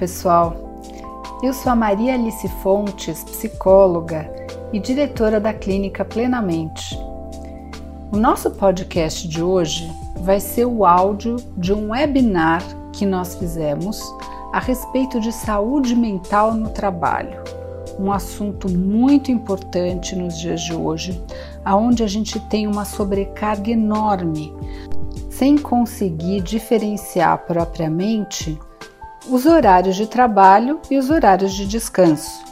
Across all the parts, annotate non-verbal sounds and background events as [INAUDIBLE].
pessoal. Eu sou a Maria Alice Fontes, psicóloga e diretora da Clínica Plenamente. O nosso podcast de hoje vai ser o áudio de um webinar que nós fizemos a respeito de saúde mental no trabalho. Um assunto muito importante nos dias de hoje, aonde a gente tem uma sobrecarga enorme, sem conseguir diferenciar propriamente os horários de trabalho e os horários de descanso.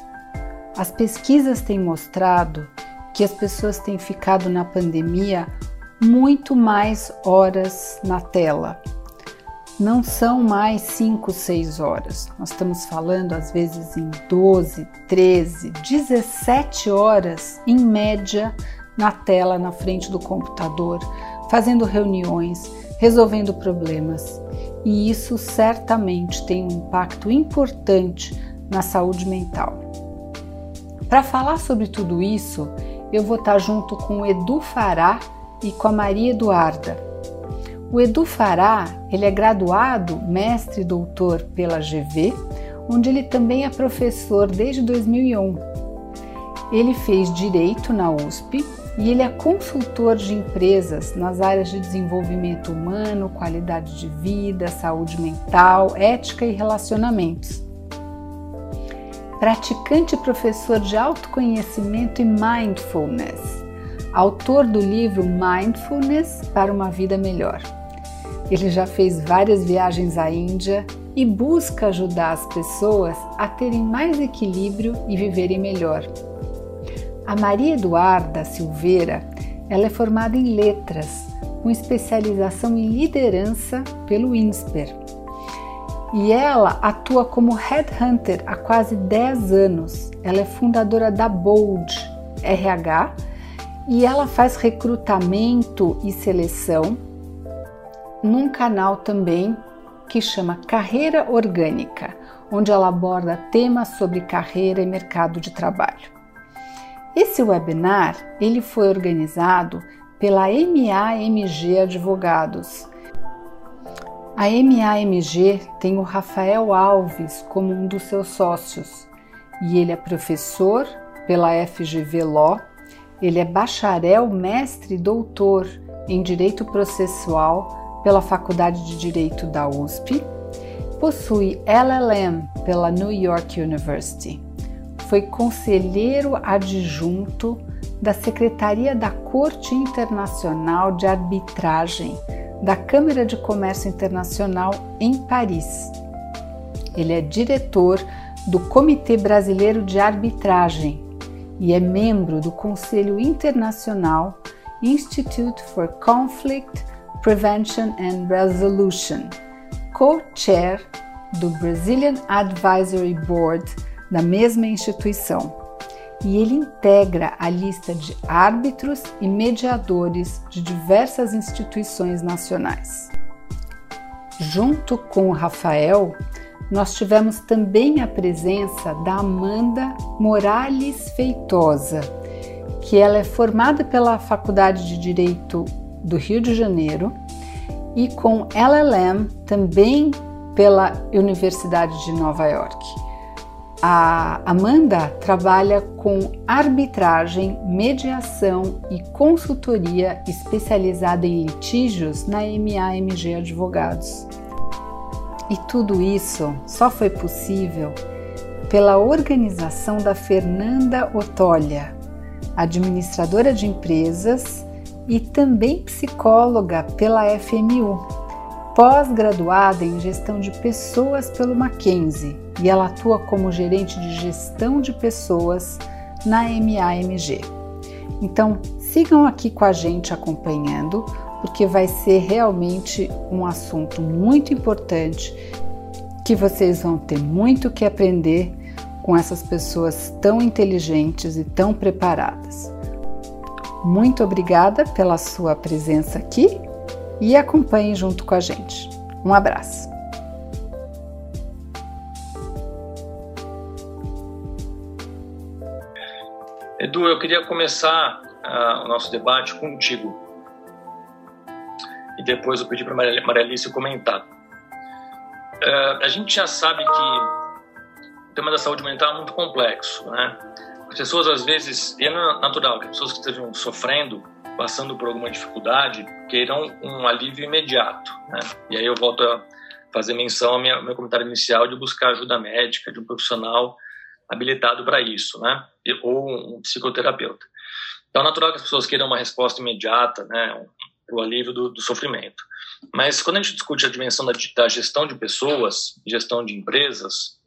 As pesquisas têm mostrado que as pessoas têm ficado na pandemia muito mais horas na tela. Não são mais 5, 6 horas. Nós estamos falando às vezes em 12, 13, 17 horas em média na tela, na frente do computador, fazendo reuniões, resolvendo problemas e isso certamente tem um impacto importante na saúde mental. Para falar sobre tudo isso, eu vou estar junto com o Edu Fará e com a Maria Eduarda. O Edu Fará, ele é graduado, mestre e doutor pela GV, onde ele também é professor desde 2001. Ele fez direito na USP e ele é consultor de empresas nas áreas de desenvolvimento humano, qualidade de vida, saúde mental, ética e relacionamentos. Praticante e professor de autoconhecimento e mindfulness, autor do livro Mindfulness para uma Vida Melhor. Ele já fez várias viagens à Índia e busca ajudar as pessoas a terem mais equilíbrio e viverem melhor. A Maria Eduarda Silveira, ela é formada em letras, com especialização em liderança pelo INSPER. E ela atua como headhunter há quase 10 anos. Ela é fundadora da Bold RH e ela faz recrutamento e seleção num canal também que chama Carreira Orgânica, onde ela aborda temas sobre carreira e mercado de trabalho. Esse webinar ele foi organizado pela MAMG Advogados. A MAMG tem o Rafael Alves como um dos seus sócios. E ele é professor pela FGV Law, ele é bacharel, mestre e doutor em Direito Processual pela Faculdade de Direito da USP, possui LLM pela New York University foi conselheiro adjunto da Secretaria da Corte Internacional de Arbitragem da Câmara de Comércio Internacional em Paris. Ele é diretor do Comitê Brasileiro de Arbitragem e é membro do Conselho Internacional Institute for Conflict Prevention and Resolution, co-chair do Brazilian Advisory Board da mesma instituição e ele integra a lista de árbitros e mediadores de diversas instituições nacionais. Junto com o Rafael, nós tivemos também a presença da Amanda Morales Feitosa, que ela é formada pela Faculdade de Direito do Rio de Janeiro e com LLM também pela Universidade de Nova York. A Amanda trabalha com arbitragem, mediação e consultoria especializada em litígios na MAMG Advogados. E tudo isso só foi possível pela organização da Fernanda Otolha, administradora de empresas e também psicóloga pela FMU, pós-graduada em gestão de pessoas pelo Mackenzie e ela atua como gerente de gestão de pessoas na MAMG. Então, sigam aqui com a gente acompanhando, porque vai ser realmente um assunto muito importante que vocês vão ter muito que aprender com essas pessoas tão inteligentes e tão preparadas. Muito obrigada pela sua presença aqui e acompanhe junto com a gente. Um abraço. Edu, eu queria começar uh, o nosso debate contigo. E depois eu pedi para a Maria Alice comentar. Uh, a gente já sabe que tema da saúde mental é muito complexo, né? As pessoas às vezes, e é natural que pessoas que estejam sofrendo, passando por alguma dificuldade, queiram um alívio imediato, né? E aí eu volto a fazer menção ao meu comentário inicial de buscar ajuda médica de um profissional habilitado para isso, né? Ou um psicoterapeuta. Então, é natural que as pessoas queiram uma resposta imediata, né? Para o alívio do, do, sofrimento. Mas quando a gente discute a dimensão da, da gestão de pessoas, gestão de empresas,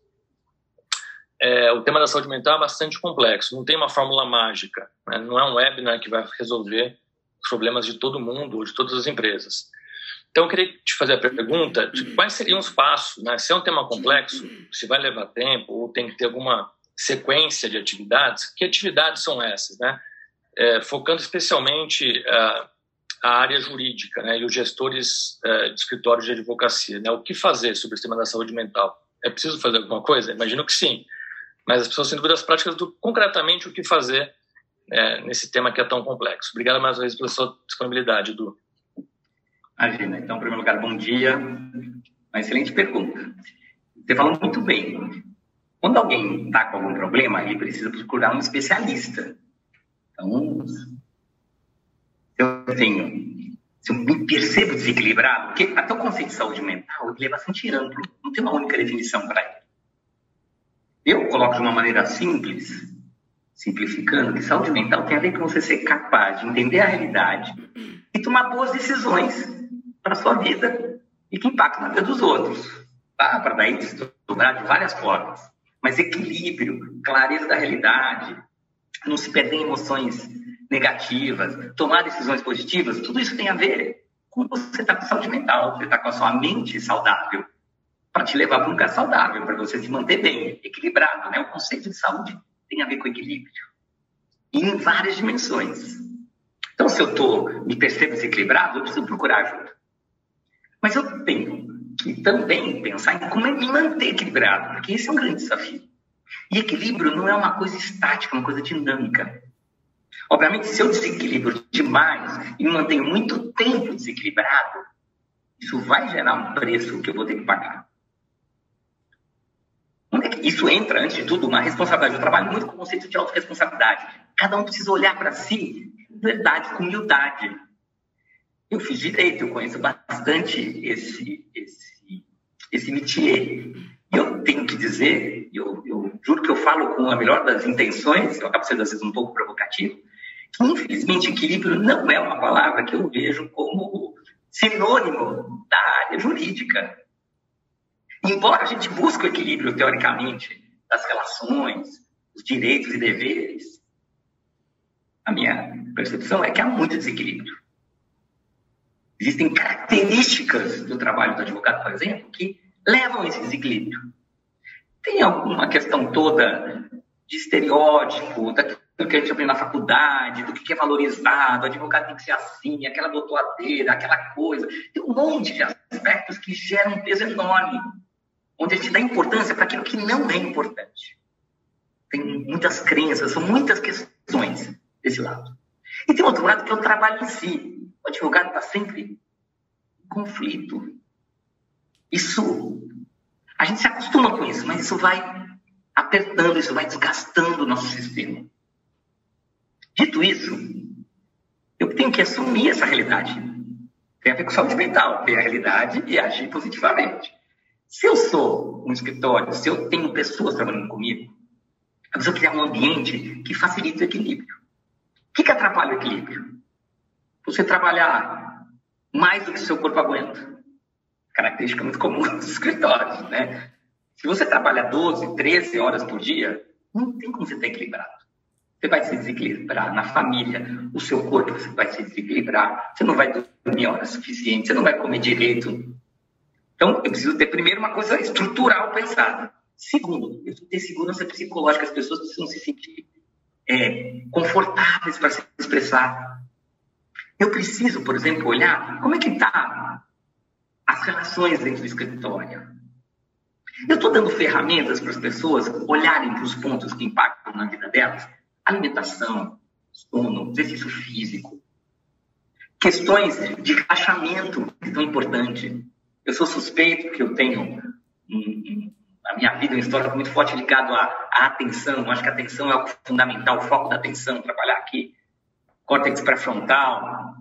é, o tema da saúde mental é bastante complexo. Não tem uma fórmula mágica. Né? Não é um webinar que vai resolver problemas de todo mundo de todas as empresas. Então, eu queria te fazer a pergunta de quais seriam os passos, né? Se é um tema complexo, se vai levar tempo ou tem que ter alguma sequência de atividades, que atividades são essas, né? É, focando especialmente uh, a área jurídica, né? E os gestores uh, de escritórios de advocacia, né? O que fazer sobre o tema da saúde mental? É preciso fazer alguma coisa? Imagino que sim. Mas as pessoas têm dúvidas práticas do concretamente o que fazer é, nesse tema que é tão complexo. Obrigado mais uma vez pela sua disponibilidade, Edu. Imagina. Então, em primeiro lugar, bom dia. Uma excelente pergunta. Você falou muito bem. Quando alguém está com algum problema, ele precisa procurar um especialista. Então, eu tenho, se eu me percebo desequilibrado, porque até o conceito de saúde mental ele é bastante amplo, não tem uma única definição para ele. Eu coloco de uma maneira simples, simplificando, que saúde mental tem a ver com você ser capaz de entender a realidade e tomar boas decisões para a sua vida e que impacta na vida dos outros. Tá? Para daí desdobrar de várias formas. Mas equilíbrio, clareza da realidade, não se perder em emoções negativas, tomar decisões positivas, tudo isso tem a ver com você estar tá com saúde mental, você estar tá com a sua mente saudável, para te levar para um lugar saudável, para você se manter bem, equilibrado. Né? O conceito de saúde tem a ver com equilíbrio. E em várias dimensões. Então, se eu tô, me percebo desequilibrado, eu preciso procurar ajuda. Mas eu tenho que também pensar em como me manter equilibrado, porque esse é um grande desafio. E equilíbrio não é uma coisa estática, é uma coisa dinâmica. Obviamente, se eu desequilibro demais e me mantenho muito tempo desequilibrado, isso vai gerar um preço que eu vou ter que pagar. É isso entra, antes de tudo, uma responsabilidade. Eu trabalho muito com o conceito de autorresponsabilidade. Cada um precisa olhar para si, verdade, com humildade. Eu fiz direito, eu conheço bastante esse, esse, esse métier. E eu tenho que dizer, eu, eu juro que eu falo com a melhor das intenções, eu acabo sendo às vezes um pouco provocativo, que infelizmente equilíbrio não é uma palavra que eu vejo como sinônimo da área jurídica. Embora a gente busque o equilíbrio, teoricamente, das relações, os direitos e deveres, a minha percepção é que há muito desequilíbrio. Existem características do trabalho do advogado, por exemplo, que levam a esse desequilíbrio. Tem alguma questão toda de estereótipo, daquilo que a gente aprende na faculdade, do que é valorizado, o advogado tem que ser assim, aquela doutoradeira, aquela coisa. Tem um monte de aspectos que geram um peso enorme, onde a gente dá importância para aquilo que não é importante. Tem muitas crenças, são muitas questões desse lado. E tem outro lado que é o trabalho em si. O advogado está sempre em conflito. Isso, a gente se acostuma com isso, mas isso vai apertando, isso vai desgastando o nosso sistema. Dito isso, eu tenho que assumir essa realidade. Tem a ver com saúde mental, ver a realidade e agir positivamente. Se eu sou um escritório, se eu tenho pessoas trabalhando comigo, eu preciso criar um ambiente que facilite o equilíbrio. O que, que atrapalha o equilíbrio? você trabalhar mais do que seu corpo aguenta. Característica muito comum [LAUGHS] dos escritórios, né? Se você trabalha 12, 13 horas por dia, não tem como você estar equilibrado. Você vai se desequilibrar na família, o seu corpo vai se desequilibrar, você não vai dormir horas suficientes, você não vai comer direito. Então, eu preciso ter primeiro uma coisa estrutural pensada. Segundo, eu preciso ter segurança psicológica, as pessoas precisam se sentir é, confortáveis para se expressar. Eu preciso, por exemplo, olhar como é que está as relações dentro do escritório. Eu estou dando ferramentas para as pessoas olharem para os pontos que impactam na vida delas. Alimentação, sono, exercício físico. Questões de relaxamento que são importantes. Eu sou suspeito que eu tenho um, na minha vida, um histórico muito forte ligado à, à atenção. Eu acho que a atenção é fundamental, o foco da atenção, trabalhar aqui. Córtex pré-frontal.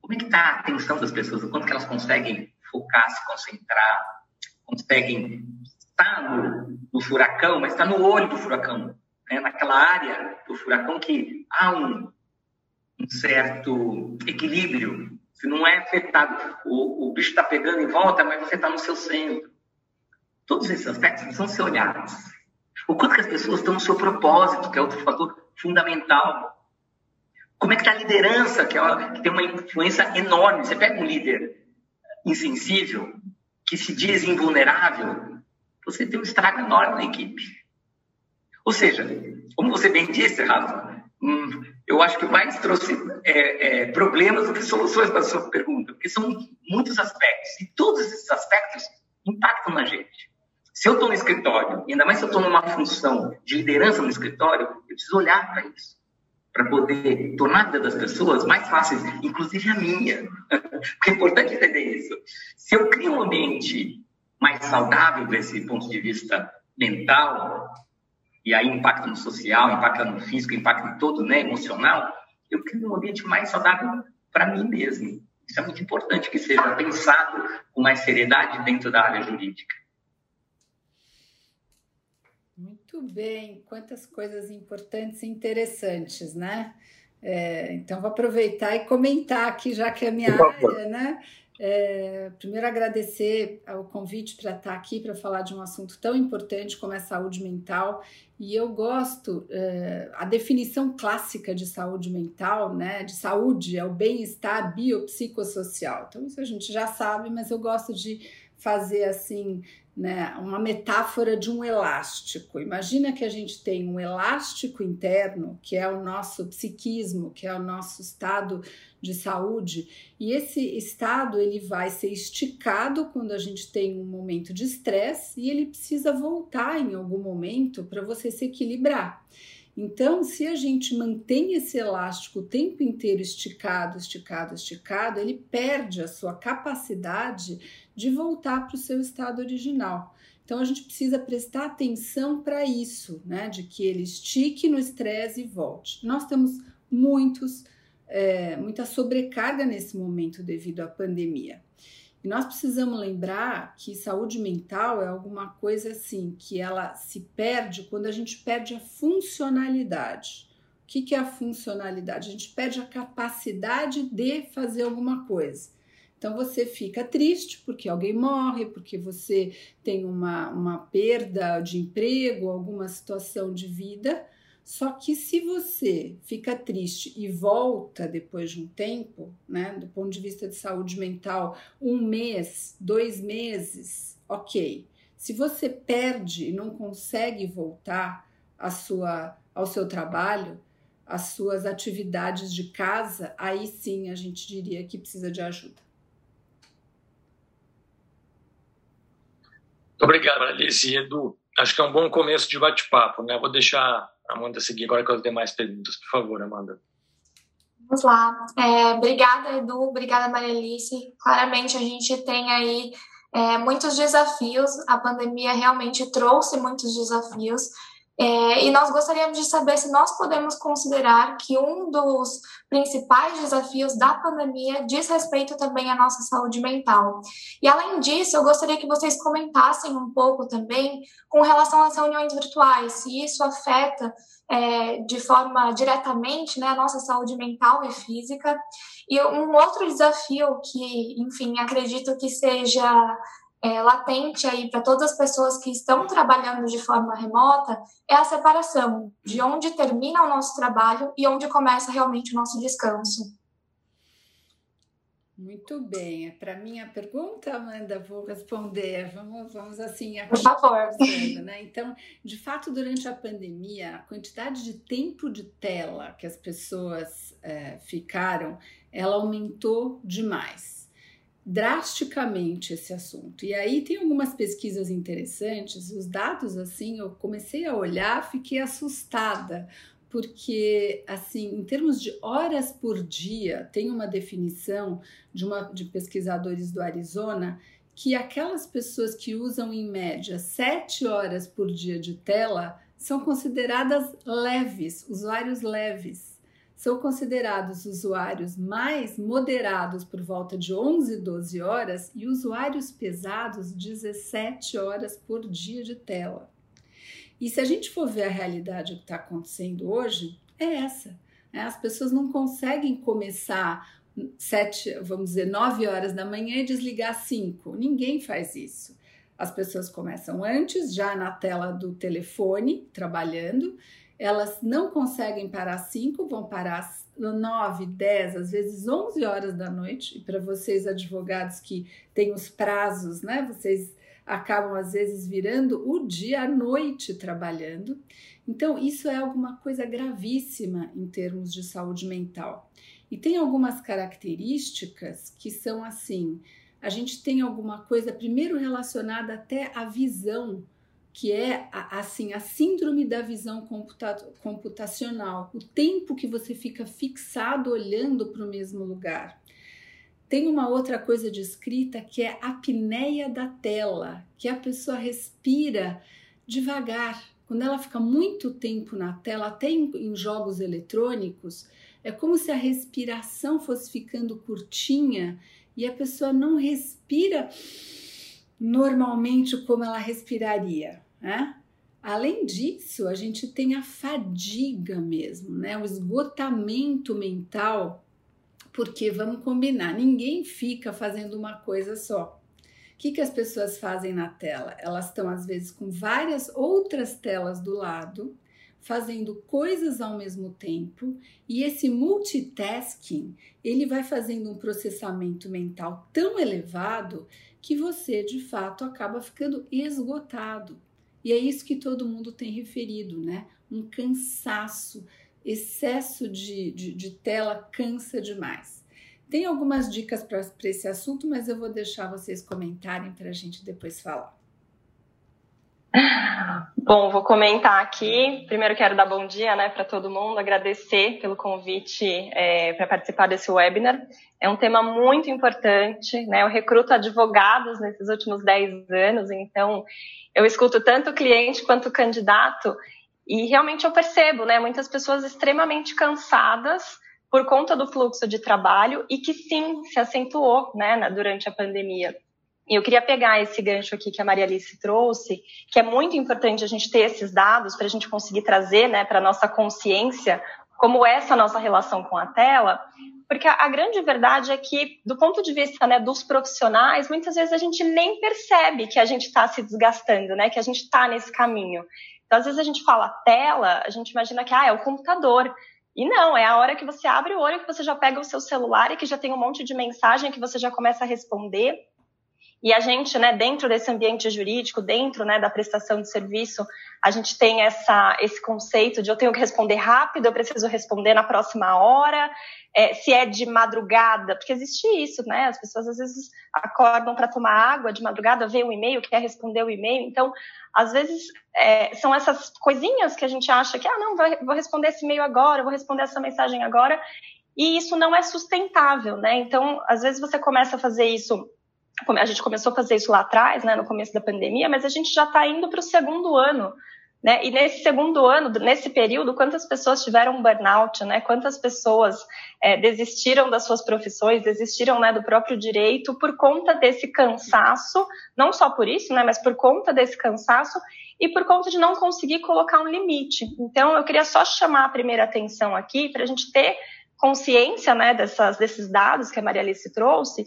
Como é que está a atenção das pessoas? O quanto que elas conseguem focar, se concentrar, conseguem estar no, no furacão, mas está no olho do furacão, né? naquela área do furacão que há um, um certo equilíbrio. Se não é afetado, o, o bicho está pegando em volta, mas você está no seu centro. Todos esses aspectos precisam ser olhados. O quanto que as pessoas estão no seu propósito, que é outro fator fundamental. Como é que está a liderança, que, é, que tem uma influência enorme. Você pega um líder insensível, que se diz invulnerável, você tem um estrago enorme na equipe. Ou seja, como você bem disse, Rafa, hum, eu acho que mais trouxe é, é, problemas do que soluções para a sua pergunta, porque são muitos aspectos, e todos esses aspectos impactam na gente. Se eu estou no escritório, ainda mais se eu estou numa função de liderança no escritório, eu preciso olhar para isso, para poder tornar a vida das pessoas mais fáceis, inclusive a minha. [LAUGHS] Porque é importante entender isso. Se eu crio um ambiente mais saudável desse ponto de vista mental, e aí impacta no social, impacta no físico, impacta em todo, né, emocional, eu crio um ambiente mais saudável para mim mesmo. Isso é muito importante que seja pensado com mais seriedade dentro da área jurídica. Muito bem, quantas coisas importantes e interessantes, né? É, então, vou aproveitar e comentar aqui, já que é a minha área, né? É, primeiro, agradecer o convite para estar aqui para falar de um assunto tão importante como é saúde mental. E eu gosto, é, a definição clássica de saúde mental, né? De saúde é o bem-estar biopsicossocial. Então, isso a gente já sabe, mas eu gosto de fazer assim né, uma metáfora de um elástico. Imagina que a gente tem um elástico interno, que é o nosso psiquismo, que é o nosso estado de saúde, e esse estado ele vai ser esticado quando a gente tem um momento de estresse e ele precisa voltar em algum momento para você se equilibrar. Então, se a gente mantém esse elástico o tempo inteiro esticado, esticado, esticado, ele perde a sua capacidade de voltar para o seu estado original. Então, a gente precisa prestar atenção para isso, né? De que ele estique no estresse e volte. Nós temos muitos, é, muita sobrecarga nesse momento devido à pandemia. E nós precisamos lembrar que saúde mental é alguma coisa assim que ela se perde quando a gente perde a funcionalidade. O que, que é a funcionalidade? A gente perde a capacidade de fazer alguma coisa. Então você fica triste porque alguém morre, porque você tem uma, uma perda de emprego, alguma situação de vida só que se você fica triste e volta depois de um tempo, né, do ponto de vista de saúde mental, um mês, dois meses, ok. Se você perde e não consegue voltar à sua, ao seu trabalho, às suas atividades de casa, aí sim a gente diria que precisa de ajuda. Obrigado, Alice e Edu. Acho que é um bom começo de bate-papo, né? Vou deixar Amanda seguir agora com as demais perguntas. Por favor, Amanda. Vamos lá. É, obrigada, Edu. Obrigada, Maria Alice. Claramente a gente tem aí é, muitos desafios. A pandemia realmente trouxe muitos desafios. É, e nós gostaríamos de saber se nós podemos considerar que um dos principais desafios da pandemia diz respeito também à nossa saúde mental. E além disso, eu gostaria que vocês comentassem um pouco também com relação às reuniões virtuais, se isso afeta é, de forma diretamente né, a nossa saúde mental e física. E um outro desafio que, enfim, acredito que seja é, latente aí para todas as pessoas que estão trabalhando de forma remota é a separação de onde termina o nosso trabalho e onde começa realmente o nosso descanso. Muito bem. É para minha pergunta, Amanda, vou responder. Vamos, vamos assim, aqui, Por favor. Né? Então, de fato, durante a pandemia, a quantidade de tempo de tela que as pessoas é, ficaram, ela aumentou demais drasticamente esse assunto. E aí tem algumas pesquisas interessantes, os dados assim, eu comecei a olhar, fiquei assustada, porque assim, em termos de horas por dia, tem uma definição de uma de pesquisadores do Arizona que aquelas pessoas que usam em média 7 horas por dia de tela são consideradas leves, usuários leves. São considerados usuários mais moderados por volta de 11, 12 horas e usuários pesados 17 horas por dia de tela. E se a gente for ver a realidade que está acontecendo hoje, é essa. Né? As pessoas não conseguem começar sete, vamos dizer, nove horas da manhã e desligar cinco. Ninguém faz isso. As pessoas começam antes, já na tela do telefone, trabalhando. Elas não conseguem parar cinco, vão parar nove, dez, às vezes onze horas da noite. E para vocês advogados que têm os prazos, né? Vocês acabam às vezes virando o dia à noite trabalhando. Então, isso é alguma coisa gravíssima em termos de saúde mental. E tem algumas características que são assim: a gente tem alguma coisa, primeiro relacionada até à visão, que é assim a síndrome da visão computa computacional, o tempo que você fica fixado olhando para o mesmo lugar. Tem uma outra coisa descrita que é a apneia da tela, que a pessoa respira devagar. Quando ela fica muito tempo na tela, até em, em jogos eletrônicos, é como se a respiração fosse ficando curtinha e a pessoa não respira normalmente como ela respiraria, né? Além disso, a gente tem a fadiga mesmo, né? O esgotamento mental, porque vamos combinar, ninguém fica fazendo uma coisa só. O que, que as pessoas fazem na tela? Elas estão às vezes com várias outras telas do lado fazendo coisas ao mesmo tempo e esse multitasking ele vai fazendo um processamento mental tão elevado que você de fato acaba ficando esgotado. E é isso que todo mundo tem referido, né? Um cansaço, excesso de, de, de tela cansa demais. Tem algumas dicas para esse assunto, mas eu vou deixar vocês comentarem para a gente depois falar. Bom, vou comentar aqui. Primeiro quero dar bom dia né, para todo mundo, agradecer pelo convite é, para participar desse webinar. É um tema muito importante, né? Eu recruto advogados nesses últimos 10 anos, então eu escuto tanto cliente quanto candidato e realmente eu percebo, né, muitas pessoas extremamente cansadas por conta do fluxo de trabalho e que sim se acentuou, né, durante a pandemia. Eu queria pegar esse gancho aqui que a Maria Alice trouxe, que é muito importante a gente ter esses dados para a gente conseguir trazer né, para a nossa consciência como é essa nossa relação com a tela, porque a, a grande verdade é que, do ponto de vista né, dos profissionais, muitas vezes a gente nem percebe que a gente está se desgastando, né, que a gente está nesse caminho. Então, às vezes a gente fala tela, a gente imagina que ah, é o computador. E não, é a hora que você abre o olho que você já pega o seu celular e que já tem um monte de mensagem que você já começa a responder. E a gente, né, dentro desse ambiente jurídico, dentro né, da prestação de serviço, a gente tem essa, esse conceito de eu tenho que responder rápido, eu preciso responder na próxima hora, é, se é de madrugada, porque existe isso, né? As pessoas às vezes acordam para tomar água de madrugada, vê um e-mail, quer responder o e-mail. Então, às vezes, é, são essas coisinhas que a gente acha que, ah, não, vou responder esse e-mail agora, vou responder essa mensagem agora, e isso não é sustentável, né? Então, às vezes você começa a fazer isso a gente começou a fazer isso lá atrás, né, no começo da pandemia, mas a gente já está indo para o segundo ano, né? E nesse segundo ano, nesse período, quantas pessoas tiveram burnout, né? Quantas pessoas é, desistiram das suas profissões, desistiram né, do próprio direito por conta desse cansaço, não só por isso, né? Mas por conta desse cansaço e por conta de não conseguir colocar um limite. Então, eu queria só chamar a primeira atenção aqui para a gente ter consciência né, dessas, desses dados que a Maria Alice trouxe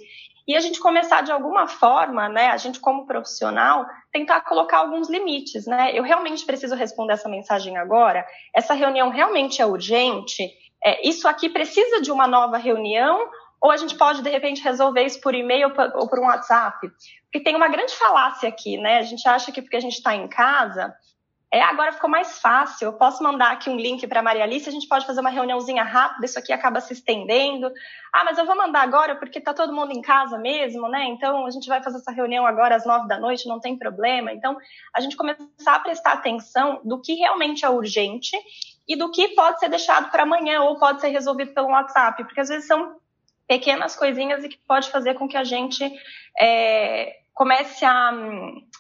e a gente começar de alguma forma, né, a gente como profissional, tentar colocar alguns limites, né? Eu realmente preciso responder essa mensagem agora? Essa reunião realmente é urgente? É, isso aqui precisa de uma nova reunião? Ou a gente pode, de repente, resolver isso por e-mail ou por um WhatsApp? Porque tem uma grande falácia aqui, né? A gente acha que porque a gente está em casa, é, agora ficou mais fácil. Eu posso mandar aqui um link para a Maria Alice, a gente pode fazer uma reuniãozinha rápida, isso aqui acaba se estendendo. Ah, mas eu vou mandar agora porque está todo mundo em casa mesmo, né? Então a gente vai fazer essa reunião agora às nove da noite, não tem problema. Então a gente começar a prestar atenção do que realmente é urgente e do que pode ser deixado para amanhã ou pode ser resolvido pelo WhatsApp, porque às vezes são pequenas coisinhas e que pode fazer com que a gente é, comece a,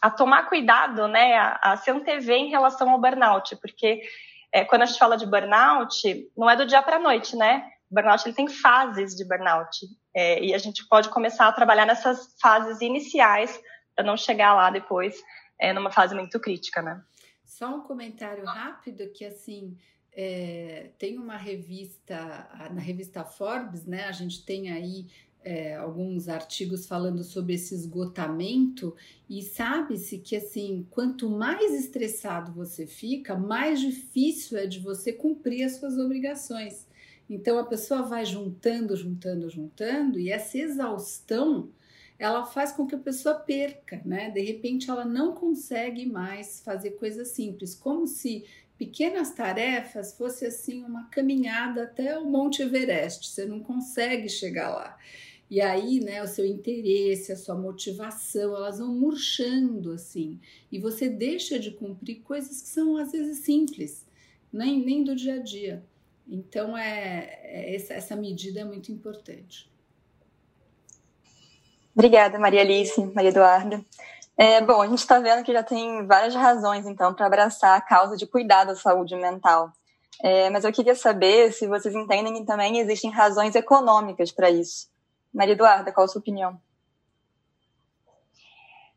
a tomar cuidado, né, a, a se antever em relação ao burnout, porque é, quando a gente fala de burnout, não é do dia para a noite, né? O burnout ele tem fases de burnout é, e a gente pode começar a trabalhar nessas fases iniciais para não chegar lá depois é, numa fase muito crítica, né? Só um comentário rápido que assim é, tem uma revista na revista Forbes, né? A gente tem aí é, alguns artigos falando sobre esse esgotamento e sabe-se que assim quanto mais estressado você fica, mais difícil é de você cumprir as suas obrigações. Então a pessoa vai juntando, juntando, juntando e essa exaustão ela faz com que a pessoa perca, né? De repente ela não consegue mais fazer coisas simples, como se pequenas tarefas fosse assim uma caminhada até o Monte Everest. Você não consegue chegar lá. E aí, né, o seu interesse, a sua motivação, elas vão murchando assim. E você deixa de cumprir coisas que são às vezes simples, nem, nem do dia a dia. Então, é, é essa, essa medida é muito importante. Obrigada, Maria Alice, Maria Eduarda. É, bom, a gente está vendo que já tem várias razões, então, para abraçar a causa de cuidar da saúde mental. É, mas eu queria saber se vocês entendem que também existem razões econômicas para isso. Maria Eduarda, qual a sua opinião?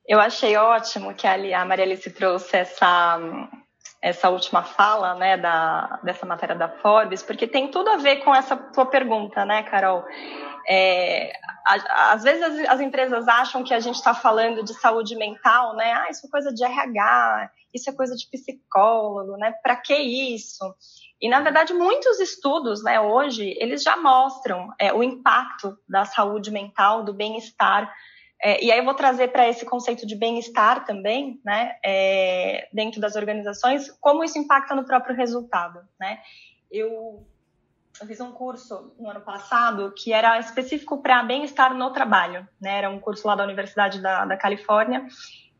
Eu achei ótimo que a Maria Alice trouxe essa, essa última fala, né, da, dessa matéria da Forbes, porque tem tudo a ver com essa tua pergunta, né, Carol? É, às vezes as, as, empresas acham que a gente está falando de saúde mental, né? Ah, isso é coisa de RH, isso é coisa de psicólogo, né? Para que isso? E, na verdade, muitos estudos, né, hoje, eles já mostram é, o impacto da saúde mental, do bem-estar. É, e aí eu vou trazer para esse conceito de bem-estar também, né, é, dentro das organizações, como isso impacta no próprio resultado, né. Eu, eu fiz um curso no ano passado que era específico para bem-estar no trabalho, né, era um curso lá da Universidade da, da Califórnia,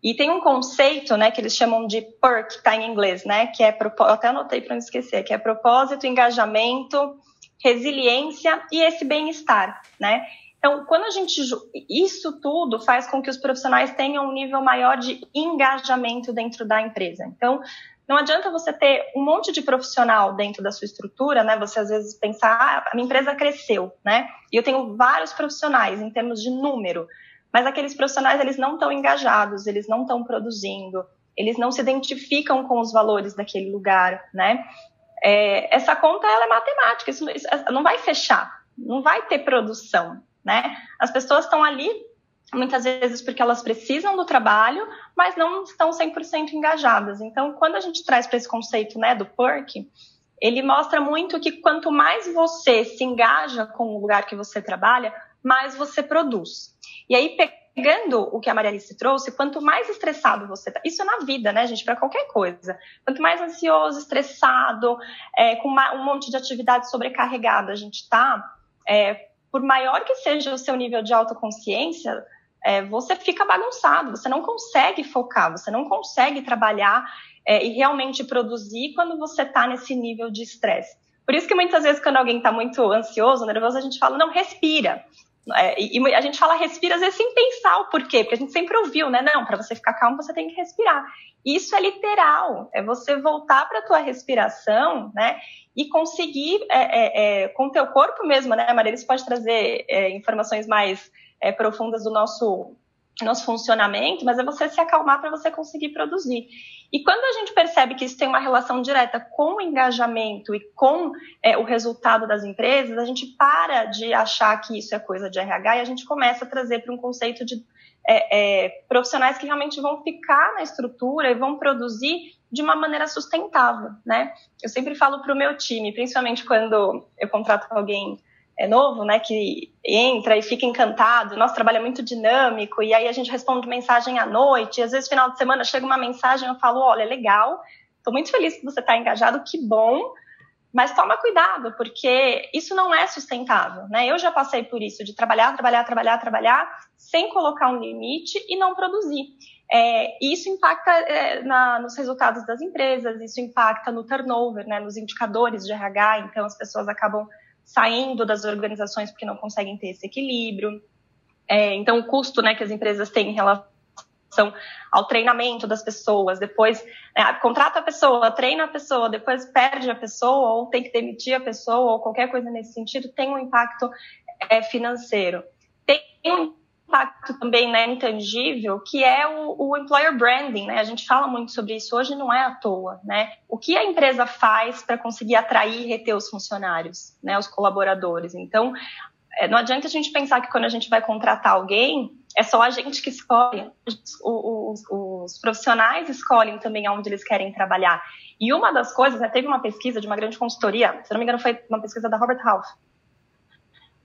e tem um conceito, né, que eles chamam de PERK, tá em inglês, né, que é, até anotei para não esquecer, que é propósito, engajamento, resiliência e esse bem-estar, né? Então, quando a gente isso tudo faz com que os profissionais tenham um nível maior de engajamento dentro da empresa. Então, não adianta você ter um monte de profissional dentro da sua estrutura, né? Você às vezes pensar, ah, a minha empresa cresceu, né? E eu tenho vários profissionais em termos de número, mas aqueles profissionais, eles não estão engajados, eles não estão produzindo, eles não se identificam com os valores daquele lugar, né? É, essa conta, ela é matemática, isso, isso não vai fechar, não vai ter produção, né? As pessoas estão ali muitas vezes porque elas precisam do trabalho, mas não estão 100% engajadas. Então, quando a gente traz para esse conceito, né, do PERK, ele mostra muito que quanto mais você se engaja com o lugar que você trabalha, mais você produz. E aí, pegando o que a Maria Alice trouxe, quanto mais estressado você tá, isso é na vida, né, gente, para qualquer coisa. Quanto mais ansioso, estressado, é, com uma, um monte de atividade sobrecarregada a gente tá, é, por maior que seja o seu nível de autoconsciência, é, você fica bagunçado, você não consegue focar, você não consegue trabalhar é, e realmente produzir quando você está nesse nível de estresse. Por isso que muitas vezes, quando alguém está muito ansioso, nervoso, a gente fala, não, respira. É, e, e, a gente fala respira às vezes sem pensar o porquê, porque a gente sempre ouviu, né? Não, para você ficar calmo você tem que respirar. Isso é literal, é você voltar para a tua respiração, né? E conseguir é, é, é, com o teu corpo mesmo, né, Maria? Isso pode trazer é, informações mais é, profundas do nosso nosso funcionamento, mas é você se acalmar para você conseguir produzir. E quando a gente percebe que isso tem uma relação direta com o engajamento e com é, o resultado das empresas, a gente para de achar que isso é coisa de RH e a gente começa a trazer para um conceito de é, é, profissionais que realmente vão ficar na estrutura e vão produzir de uma maneira sustentável, né? Eu sempre falo para o meu time, principalmente quando eu contrato alguém é novo, né, que entra e fica encantado. Nosso trabalho é muito dinâmico e aí a gente responde mensagem à noite. E às vezes, final de semana, chega uma mensagem eu falo: olha, legal, estou muito feliz que você está engajado, que bom. Mas toma cuidado, porque isso não é sustentável, né? Eu já passei por isso, de trabalhar, trabalhar, trabalhar, trabalhar, sem colocar um limite e não produzir. É, isso impacta é, na, nos resultados das empresas, isso impacta no turnover, né, nos indicadores de RH, então as pessoas acabam saindo das organizações porque não conseguem ter esse equilíbrio. É, então, o custo né, que as empresas têm em relação ao treinamento das pessoas, depois né, contrata a pessoa, treina a pessoa, depois perde a pessoa, ou tem que demitir a pessoa, ou qualquer coisa nesse sentido, tem um impacto é, financeiro. Tem um impacto também né, intangível, que é o, o, employer branding, né? A gente fala muito sobre isso hoje, não é à toa, né? O que a empresa faz para conseguir atrair e reter os funcionários, né, os colaboradores. Então, é, não adianta a gente pensar que quando a gente vai contratar alguém, é só a gente que escolhe. Os, os, os profissionais escolhem também aonde eles querem trabalhar. E uma das coisas, né, teve uma pesquisa de uma grande consultoria, se não me engano foi uma pesquisa da Robert Half,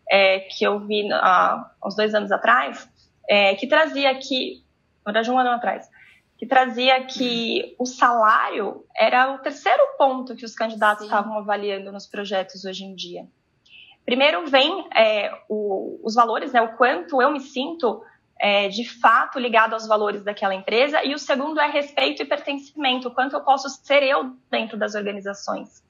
é, que eu vi há uns dois anos atrás, é, que trazia que, na verdade um ano atrás, que trazia que o salário era o terceiro ponto que os candidatos Sim. estavam avaliando nos projetos hoje em dia. Primeiro vem é, o, os valores, né, o quanto eu me sinto é, de fato ligado aos valores daquela empresa, e o segundo é respeito e pertencimento, o quanto eu posso ser eu dentro das organizações.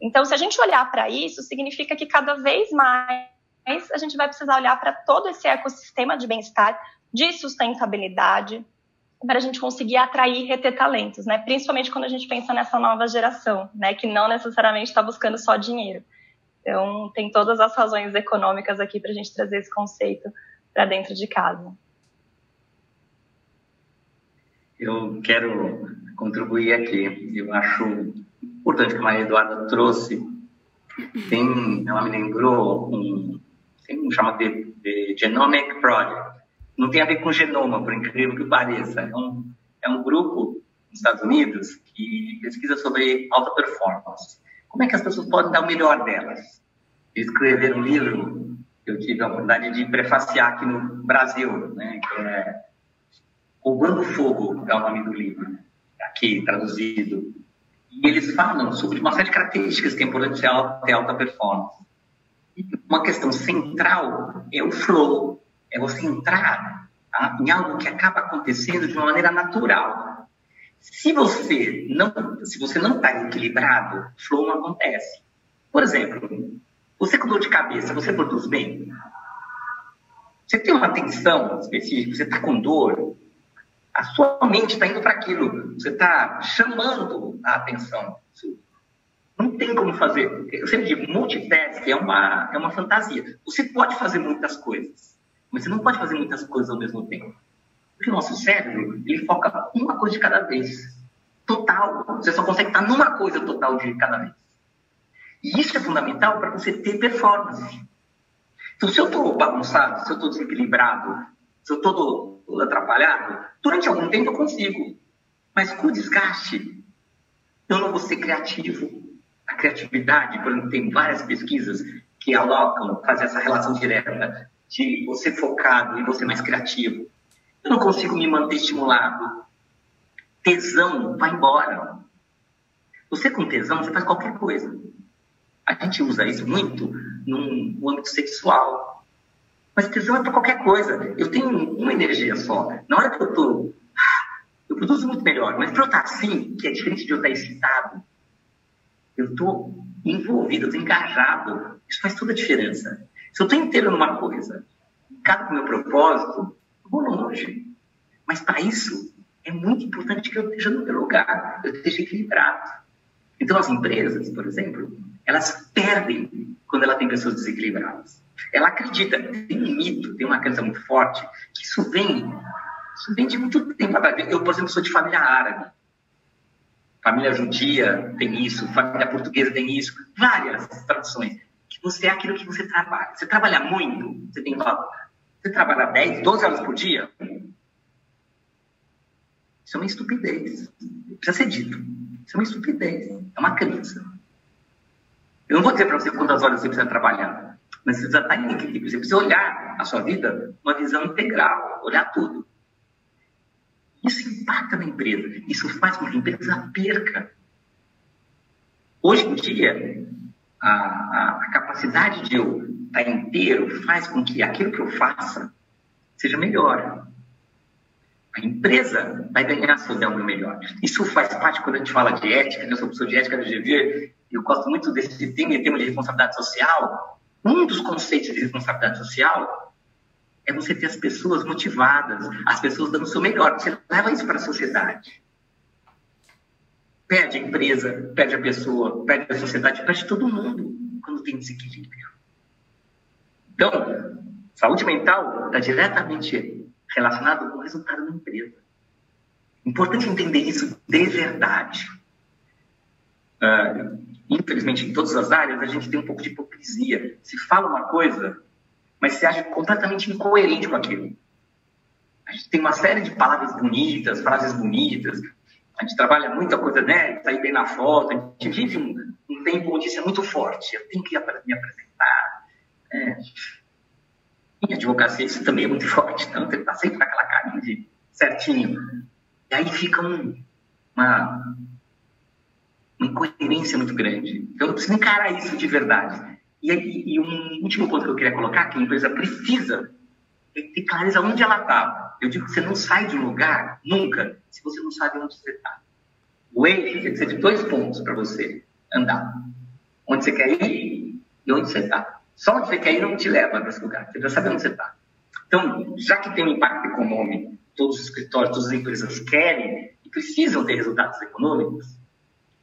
Então, se a gente olhar para isso, significa que cada vez mais a gente vai precisar olhar para todo esse ecossistema de bem-estar, de sustentabilidade, para a gente conseguir atrair e reter talentos, né? Principalmente quando a gente pensa nessa nova geração, né? Que não necessariamente está buscando só dinheiro. Então, tem todas as razões econômicas aqui para a gente trazer esse conceito para dentro de casa. Eu quero contribuir aqui. Eu acho importante que a Maria Eduarda trouxe. Tem, ela me lembrou um, tem um chamado de, de Genomic Project. Não tem a ver com genoma, por incrível que pareça. É um, é um grupo nos Estados Unidos que pesquisa sobre alta performance. Como é que as pessoas podem dar o melhor delas? Escrever um livro que eu tive a oportunidade de prefaciar aqui no Brasil, né, que é Roubando Fogo é o nome do livro, aqui traduzido. E eles falam sobre uma série de características que é importante ter alta performance. Uma questão central é o flow, é você entrar tá, em algo que acaba acontecendo de uma maneira natural. Se você não, se você não está equilibrado, flow não acontece. Por exemplo, você com dor de cabeça, você produz bem? Você tem uma tensão específica, você está com dor, a sua mente está indo para aquilo, você está chamando a atenção. Não tem como fazer. Eu sempre digo, multitask é uma, é uma fantasia. Você pode fazer muitas coisas, mas você não pode fazer muitas coisas ao mesmo tempo. Porque o nosso cérebro, ele foca uma coisa de cada vez. Total. Você só consegue estar numa coisa total de cada vez. E isso é fundamental para você ter performance. Então, se eu estou bagunçado, se eu estou desequilibrado, se eu estou atrapalhado, durante algum tempo eu consigo. Mas com o desgaste, eu não vou ser criativo. A criatividade, por exemplo, tem várias pesquisas que alocam, fazem essa relação direta de você focado e você mais criativo. Eu não consigo me manter estimulado. Tesão vai embora. Você com tesão, você faz qualquer coisa. A gente usa isso muito no, âmbito sexual. Mas tesão é para qualquer coisa. Eu tenho uma energia só. Na hora que eu estou. Eu produzo muito melhor. Mas para eu estar assim, que é diferente de eu estar excitado, eu estou envolvido, eu estou engajado. Isso faz toda a diferença. Se eu estou inteiro numa coisa, cada com o meu propósito, eu vou longe. Mas para isso, é muito importante que eu esteja no meu lugar, eu esteja equilibrado. Então, as empresas, por exemplo, elas perdem quando ela tem pessoas desequilibradas. Ela acredita, tem um mito, tem uma crença muito forte, que isso vem, isso vem de muito tempo Eu, por exemplo, sou de família árabe. Família judia tem isso, família portuguesa tem isso, várias tradições. Que você é aquilo que você trabalha. Você trabalha muito, você tem você trabalha 10, 12 horas por dia. Isso é uma estupidez. Precisa ser dito. Isso é uma estupidez. É uma crença. Eu não vou dizer para você quantas horas você precisa trabalhar. Mas você já está em equilíbrio. Você precisa olhar a sua vida uma visão integral, olhar tudo. Isso impacta na empresa. Isso faz com que a empresa perca. Hoje em dia, a, a, a capacidade de eu estar inteiro faz com que aquilo que eu faça seja melhor. A empresa vai ganhar se eu algo melhor. Isso faz parte quando a gente fala de ética, né? eu sou professor de ética do GV, eu gosto muito desse tema, tema de responsabilidade social, um dos conceitos de responsabilidade social é você ter as pessoas motivadas, as pessoas dando o seu melhor. Você leva isso para a sociedade. Perde a empresa, perde a pessoa, perde a sociedade, perde todo mundo quando tem desequilíbrio. Então, saúde mental está diretamente relacionado com o resultado da empresa. Importante entender isso de verdade. Uh, infelizmente, em todas as áreas, a gente tem um pouco de hipocrisia. Se fala uma coisa, mas se age completamente incoerente com aquilo. A gente tem uma série de palavras bonitas, frases bonitas. A gente trabalha muita coisa, né? Sair bem na foto. A gente vive um, um tempo onde isso é muito forte. Eu tenho que me apresentar. É. Em advocacia, isso também é muito forte. Então, você está sempre com aquela carinha de certinho. E aí fica um, uma, uma incoerência muito grande. Então, eu preciso encarar isso de verdade. E, e, um último ponto que eu queria colocar, que a empresa precisa ter clareza onde ela está. Eu digo que você não sai de um lugar nunca se você não sabe onde você está. O eixo ser de dois pontos para você andar. Onde você quer ir e onde você está. Só onde você quer ir não te leva para esse lugar. Você precisa saber onde você está. Então, já que tem um impacto econômico, todos os escritórios, todas as empresas querem e precisam ter resultados econômicos,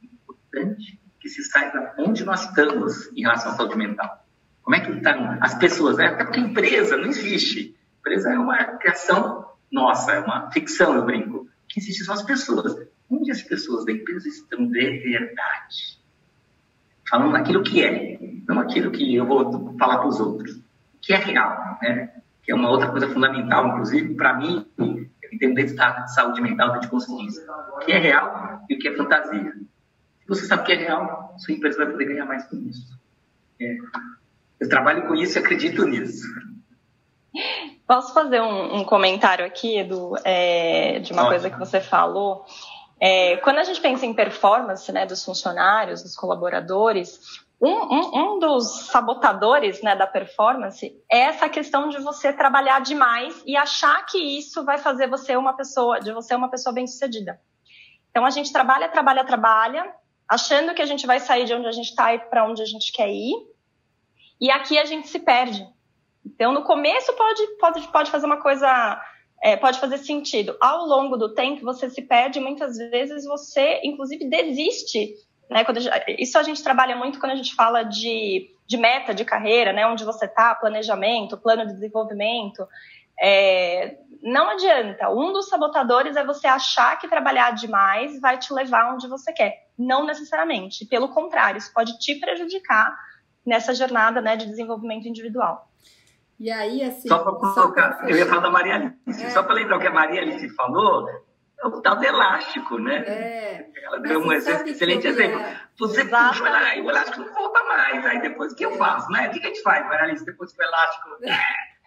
é importante que se saiba onde nós estamos em relação à saúde mental. Como é que estão as pessoas, né? Até porque empresa não existe. Empresa é uma criação nossa, é uma ficção, eu brinco. Que existe são as pessoas. Onde as pessoas da empresa estão de verdade? Falando naquilo que é, não aquilo que eu vou falar para os outros. O que é real, né? Que é uma outra coisa fundamental, inclusive, para mim, entendo dentro da saúde mental, de consciência. O que é real e o que é fantasia você sabe que é real, sua empresa vai poder ganhar mais com isso. É. Eu trabalho com isso e acredito nisso. Posso fazer um, um comentário aqui, Edu, é, de uma coisa que você falou? É, quando a gente pensa em performance né, dos funcionários, dos colaboradores, um, um, um, dos sabotadores né, da performance é essa questão de você trabalhar demais e achar que isso vai fazer você uma pessoa, de você uma pessoa bem sucedida. Então a gente trabalha, trabalha, trabalha, achando que a gente vai sair de onde a gente está e para onde a gente quer ir. E aqui a gente se perde. Então, no começo pode, pode, pode fazer uma coisa, é, pode fazer sentido. Ao longo do tempo, você se perde, muitas vezes você, inclusive, desiste. Né? Quando isso a gente trabalha muito quando a gente fala de, de meta de carreira, né? onde você está, planejamento, plano de desenvolvimento. É, não adianta. Um dos sabotadores é você achar que trabalhar demais vai te levar onde você quer. Não necessariamente. Pelo contrário, isso pode te prejudicar nessa jornada né, de desenvolvimento individual. E aí, assim. Só para colocar, eu ia falar da Maria Alice, é. só para lembrar o que a Maria Alice falou, é o tal do elástico, né? É. Ela deu um excelente exemplo. É. Você puxa o elástico, o elástico não volta mais. Aí depois o que eu faço, né? O que a gente faz, Maria Alice, depois que o elástico. [LAUGHS]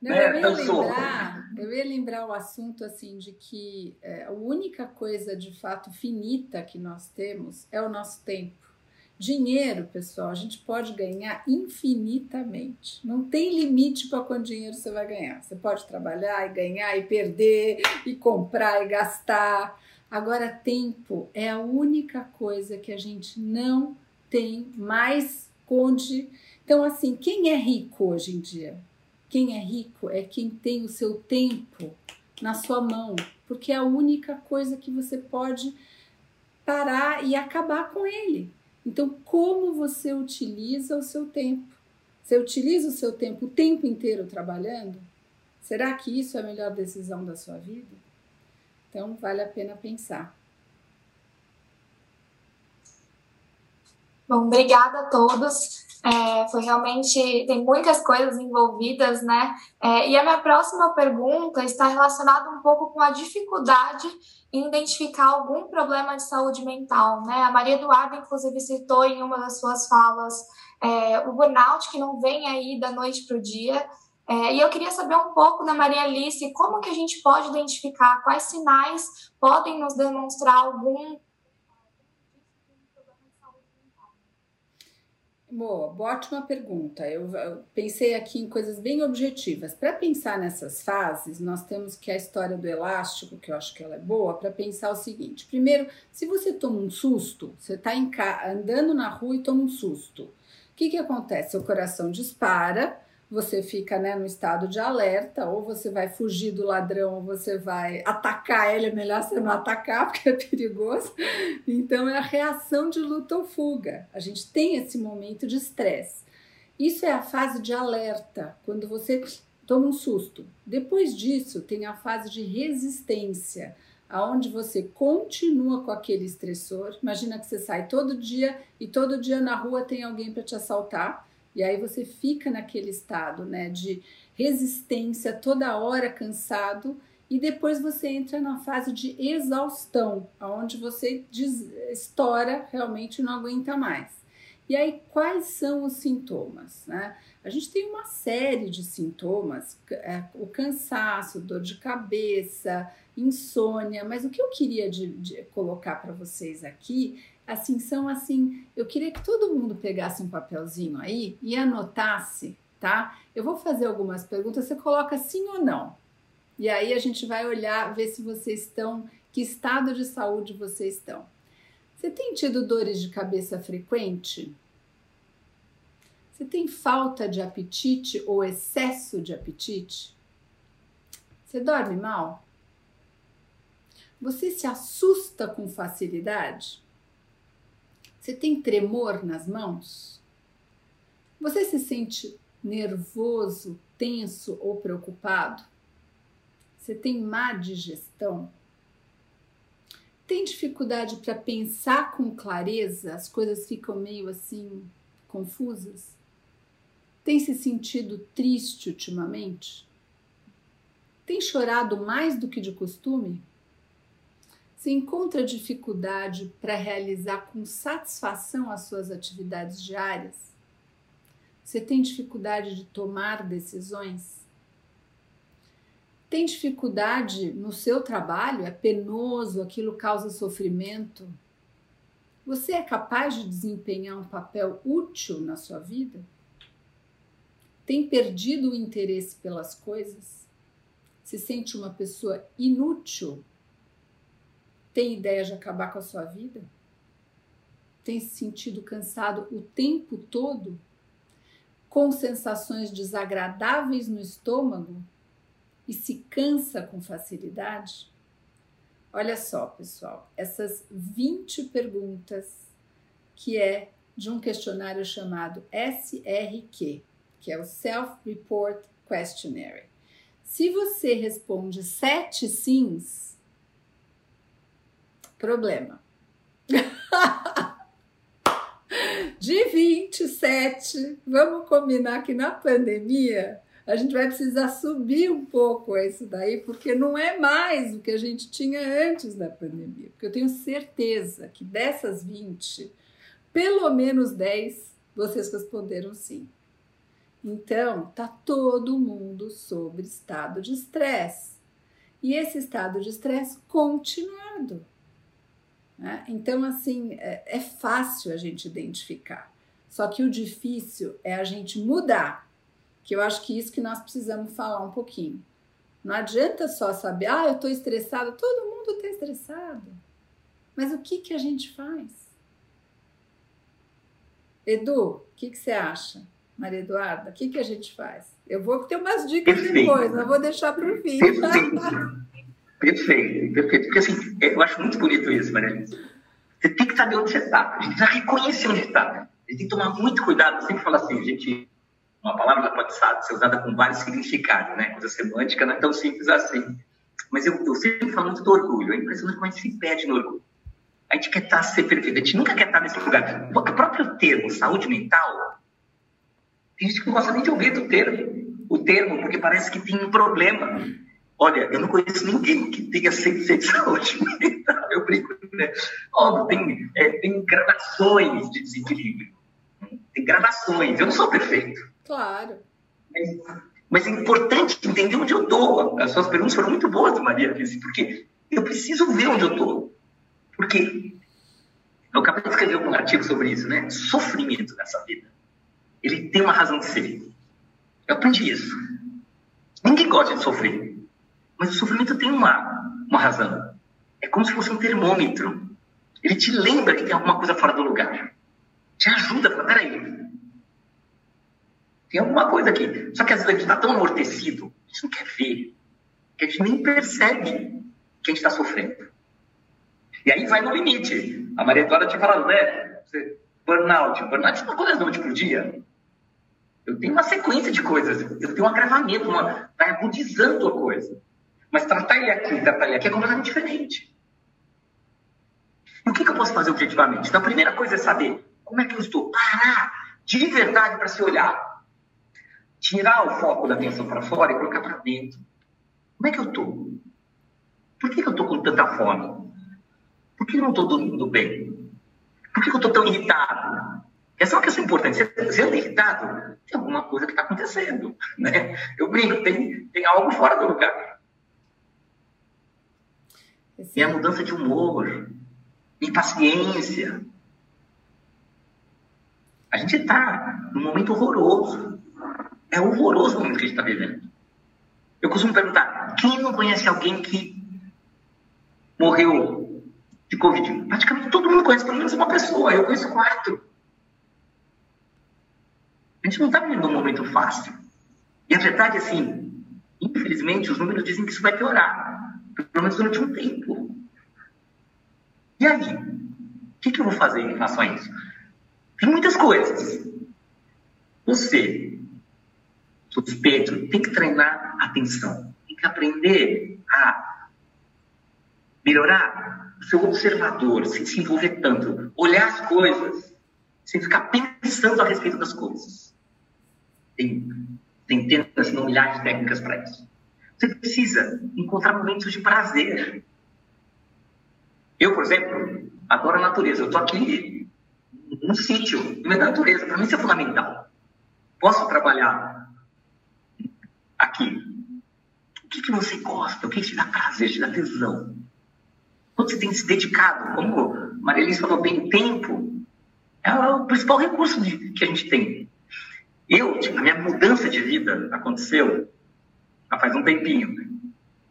Não, né? eu, ia lembrar, eu ia lembrar o assunto assim de que é, a única coisa de fato finita que nós temos é o nosso tempo. Dinheiro, pessoal, a gente pode ganhar infinitamente. Não tem limite para quanto dinheiro você vai ganhar. Você pode trabalhar e ganhar e perder e comprar e gastar. Agora, tempo é a única coisa que a gente não tem mais onde. Então, assim, quem é rico hoje em dia? Quem é rico é quem tem o seu tempo na sua mão, porque é a única coisa que você pode parar e acabar com ele. Então, como você utiliza o seu tempo? Você utiliza o seu tempo o tempo inteiro trabalhando? Será que isso é a melhor decisão da sua vida? Então, vale a pena pensar. Bom, obrigada a todos. É, foi realmente, tem muitas coisas envolvidas, né? É, e a minha próxima pergunta está relacionada um pouco com a dificuldade em identificar algum problema de saúde mental, né? A Maria Eduarda, inclusive, citou em uma das suas falas é, o burnout que não vem aí da noite para o dia. É, e eu queria saber um pouco da Maria Alice como que a gente pode identificar quais sinais podem nos demonstrar algum Boa, ótima pergunta. Eu, eu, pensei aqui em coisas bem objetivas. Para pensar nessas fases, nós temos que a história do elástico, que eu acho que ela é boa, para pensar o seguinte: primeiro, se você toma um susto, você está andando na rua e toma um susto, o que, que acontece? Seu coração dispara, você fica né, no estado de alerta, ou você vai fugir do ladrão, ou você vai atacar ele, é melhor você não atacar, [LAUGHS] porque é perigoso. Então é a reação de luta ou fuga. A gente tem esse momento de estresse. Isso é a fase de alerta, quando você toma um susto. Depois disso, tem a fase de resistência, aonde você continua com aquele estressor. Imagina que você sai todo dia e todo dia na rua tem alguém para te assaltar e aí você fica naquele estado, né, de resistência, toda hora cansado, e depois você entra na fase de exaustão, onde você estoura, realmente não aguenta mais. E aí, quais são os sintomas? Né? A gente tem uma série de sintomas: é, o cansaço, dor de cabeça, insônia, mas o que eu queria de, de colocar para vocês aqui assim, são assim, eu queria que todo mundo pegasse um papelzinho aí e anotasse, tá? Eu vou fazer algumas perguntas, você coloca sim ou não. E aí a gente vai olhar, ver se vocês estão, que estado de saúde vocês estão. Você tem tido dores de cabeça frequente? Você tem falta de apetite ou excesso de apetite? Você dorme mal? Você se assusta com facilidade? Você tem tremor nas mãos? Você se sente nervoso, tenso ou preocupado? Você tem má digestão? Tem dificuldade para pensar com clareza? As coisas ficam meio assim confusas? Tem se sentido triste ultimamente? Tem chorado mais do que de costume? Você encontra dificuldade para realizar com satisfação as suas atividades diárias? Você tem dificuldade de tomar decisões? Tem dificuldade no seu trabalho? É penoso, aquilo causa sofrimento? Você é capaz de desempenhar um papel útil na sua vida? Tem perdido o interesse pelas coisas? Se sente uma pessoa inútil tem ideia de acabar com a sua vida? Tem se sentido cansado o tempo todo? Com sensações desagradáveis no estômago? E se cansa com facilidade? Olha só, pessoal, essas 20 perguntas que é de um questionário chamado SRQ, que é o Self Report Questionnaire. Se você responde sete sims, problema. [LAUGHS] De 27, vamos combinar que na pandemia a gente vai precisar subir um pouco isso daí, porque não é mais o que a gente tinha antes da pandemia. Porque eu tenho certeza que dessas 20, pelo menos 10 vocês responderam sim. Então, tá todo mundo sobre estado de estresse. E esse estado de estresse continuado. Né? Então, assim, é, é fácil a gente identificar. Só que o difícil é a gente mudar, que eu acho que isso que nós precisamos falar um pouquinho. Não adianta só saber, ah, eu estou estressado, todo mundo está estressado. Mas o que, que a gente faz? Edu, o que, que você acha? Maria Eduarda, o que, que a gente faz? Eu vou ter umas dicas Perfeito. depois, não vou deixar para o fim. Perfeito, perfeito. Porque assim, eu acho muito bonito isso, Maria Você tem que saber onde você está. A gente precisa reconhecer onde está. A gente tem que tomar muito cuidado. Eu sempre falo assim, gente, uma palavra pode ser usada com vários significados, né? Coisa semântica não é tão simples assim. Mas eu, eu sempre falo muito do orgulho. É impressionante como a gente se perde no orgulho. A gente quer estar, tá, ser perfeito. A gente nunca quer estar tá nesse lugar. O próprio termo saúde mental, tem gente que não gosta nem de ouvir do termo. O termo, porque parece que tem um problema. Olha, eu não conheço ninguém que tenha 100% [LAUGHS] de saúde mental. Eu brinco, né? Óbvio, tem, é, tem gradações de desequilíbrio. Tem gradações. Eu não sou perfeito. Claro. Mas, mas é importante entender onde eu estou. As suas perguntas foram muito boas, Maria, porque eu preciso ver onde eu estou. Porque eu acabei de escrever um artigo sobre isso, né? Sofrimento nessa vida. Ele tem uma razão de ser. Eu aprendi isso. Ninguém gosta de sofrer. Mas o sofrimento tem uma, uma razão. É como se fosse um termômetro. Ele te lembra que tem alguma coisa fora do lugar. Te ajuda a falar, peraí. Tem alguma coisa aqui. Só que às vezes a gente está tão amortecido, a gente não quer ver, que a gente nem percebe que a gente está sofrendo. E aí vai no limite. A Maria Eduarda tinha falado, né? Burnout. Burnout não acontece noite por dia. Eu tenho uma sequência de coisas. Eu tenho um agravamento, uma, vai agudizando a coisa. Mas tratar ele aqui, tratar ele aqui é completamente diferente. O que, que eu posso fazer objetivamente? Então, a primeira coisa é saber como é que eu estou. Parar de verdade para se olhar. Tirar o foco da atenção para fora e colocar para dentro. Como é que eu estou? Por que, que eu estou com tanta fome? Por que eu não estou dormindo bem? Por que eu estou tão irritado? Essa é uma questão importante. Se eu estou irritado, tem alguma coisa que está acontecendo. [LAUGHS] Né? Eu brinco, tem, tem algo fora do lugar. Tem a mudança de humor, impaciência. A gente está num momento horroroso. É horroroso o momento que a gente está vivendo. Eu costumo perguntar: quem não conhece alguém que morreu de Covid. Praticamente todo mundo conhece pelo menos uma pessoa. Eu conheço quatro. A gente não está vivendo um momento fácil. E a verdade, assim, infelizmente, os números dizem que isso vai piorar. Pelo menos durante um tempo. E aí? O que, que eu vou fazer em relação a isso? Tem muitas coisas. Você, suspeito, tem que treinar atenção. Tem que aprender a melhorar ser observador, sem se envolver tanto, olhar as coisas, sem ficar pensando a respeito das coisas. Tem, tentas, não milhares de técnicas para isso. Você precisa encontrar momentos de prazer. Eu, por exemplo, adoro a natureza. Eu estou aqui num sítio, da natureza. Para mim isso é fundamental. Posso trabalhar aqui. O que, que você gosta? O que, te dá prazer, te dá tesão? Quando você tem se dedicado, como Maria falou bem, tempo é o principal recurso de, que a gente tem. Eu, tipo, a minha mudança de vida aconteceu há faz um tempinho.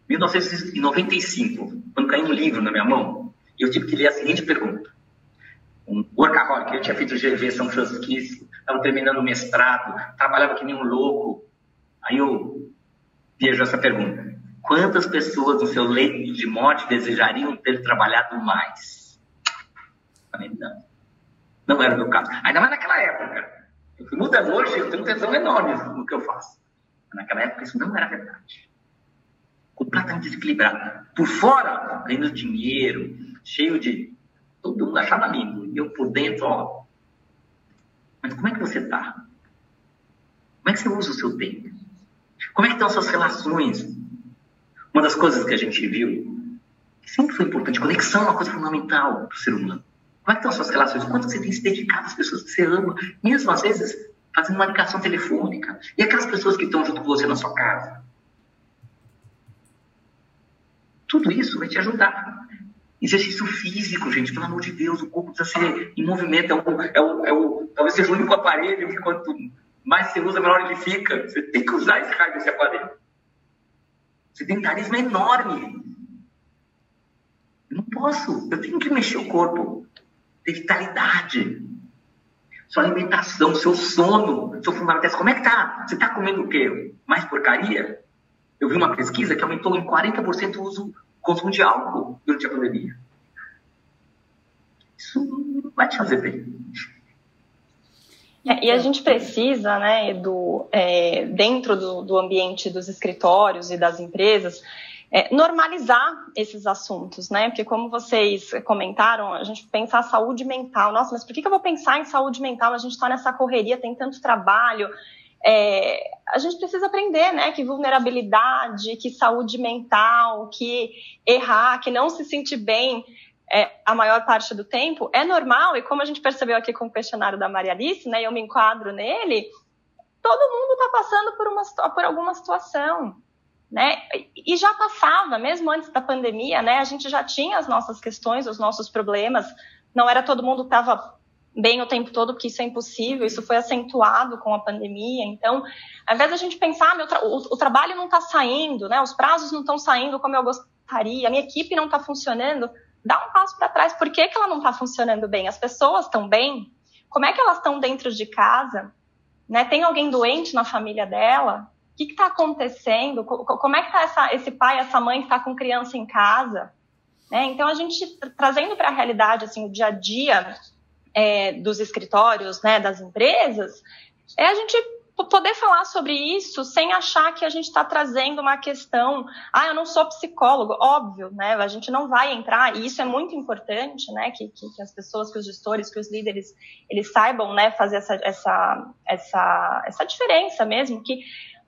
1995, quando caiu um livro na minha mão, eu tive que ler a seguinte pergunta. Um workaholic, eu tinha feito GV São Francisco, estava terminando o mestrado, trabalhava que nem um louco. Aí eu vejo essa pergunta. Quantas pessoas no seu leito de morte desejariam ter trabalhado mais? Falei, não. Não era o meu caso. Ainda mais naquela época. Eu fui mudando hoje, eu tenho um tesão enorme no que eu faço. Naquela época isso não era verdade. Completamente desequilibrado. Por fora, ganhando dinheiro, cheio de. Todo mundo achava lindo. E eu por dentro, ó. Mas como é que você está? Como é que você usa o seu tempo? Como é que estão as suas relações? Uma das coisas que a gente viu, que sempre foi importante, conexão é uma coisa fundamental para o ser humano. Como é que estão as suas relações? Quanto você tem se dedicado às pessoas que você ama, mesmo às vezes fazendo uma ligação telefônica. E aquelas pessoas que estão junto com você na sua casa. Tudo isso vai te ajudar. Exercício físico, gente, pelo amor de Deus, o corpo precisa ser em movimento. É o, é o, é o, talvez seja o único aparelho que quanto mais você usa, melhor ele fica. Você tem que usar esse raio desse aparelho. Sedentarismo é enorme. Eu não posso, eu tenho que mexer o corpo. Ter vitalidade. Sua alimentação, seu sono, seu fundamental. Como é que tá? Você tá comendo o quê? Mais porcaria? Eu vi uma pesquisa que aumentou em 40% o uso, consumo de álcool durante a pandemia. Isso não vai te fazer bem. É, e a gente precisa, né, do, é, dentro do, do, ambiente dos escritórios e das empresas, é, normalizar esses assuntos, né? Porque como vocês comentaram, a gente pensar saúde mental. Nossa, mas por que, que eu vou pensar em saúde mental? A gente está nessa correria, tem tanto trabalho. É, a gente precisa aprender, né? Que vulnerabilidade, que saúde mental, que errar, que não se sentir bem é, a maior parte do tempo, é normal, e como a gente percebeu aqui com o questionário da Maria Alice, né, eu me enquadro nele, todo mundo está passando por, uma, por alguma situação. Né? E já passava, mesmo antes da pandemia, né? A gente já tinha as nossas questões, os nossos problemas. Não era todo mundo estava bem o tempo todo, porque isso é impossível. Isso foi acentuado com a pandemia. Então, ao invés da gente pensar, ah, meu tra o, o, trabalho não está saindo, né? Os prazos não estão saindo como eu gostaria, a minha equipe não está funcionando dá um passo para trás. Por que, que ela não está funcionando bem? As pessoas estão bem? Como é que elas estão dentro de casa? Né? Tem alguém doente na família dela? Que está acontecendo? Como é que está esse pai, essa mãe que está com criança em casa? Né? Então, a gente trazendo para a realidade assim, o dia a dia é, dos escritórios, né, das empresas, é a gente poder falar sobre isso sem achar que a gente está trazendo uma questão, ah, eu não sou psicólogo, óbvio, né? A gente não vai entrar, e isso é muito importante, né? Que, que, que as pessoas, que os gestores, que os líderes, eles saibam, né, fazer essa, essa, essa, essa diferença mesmo, que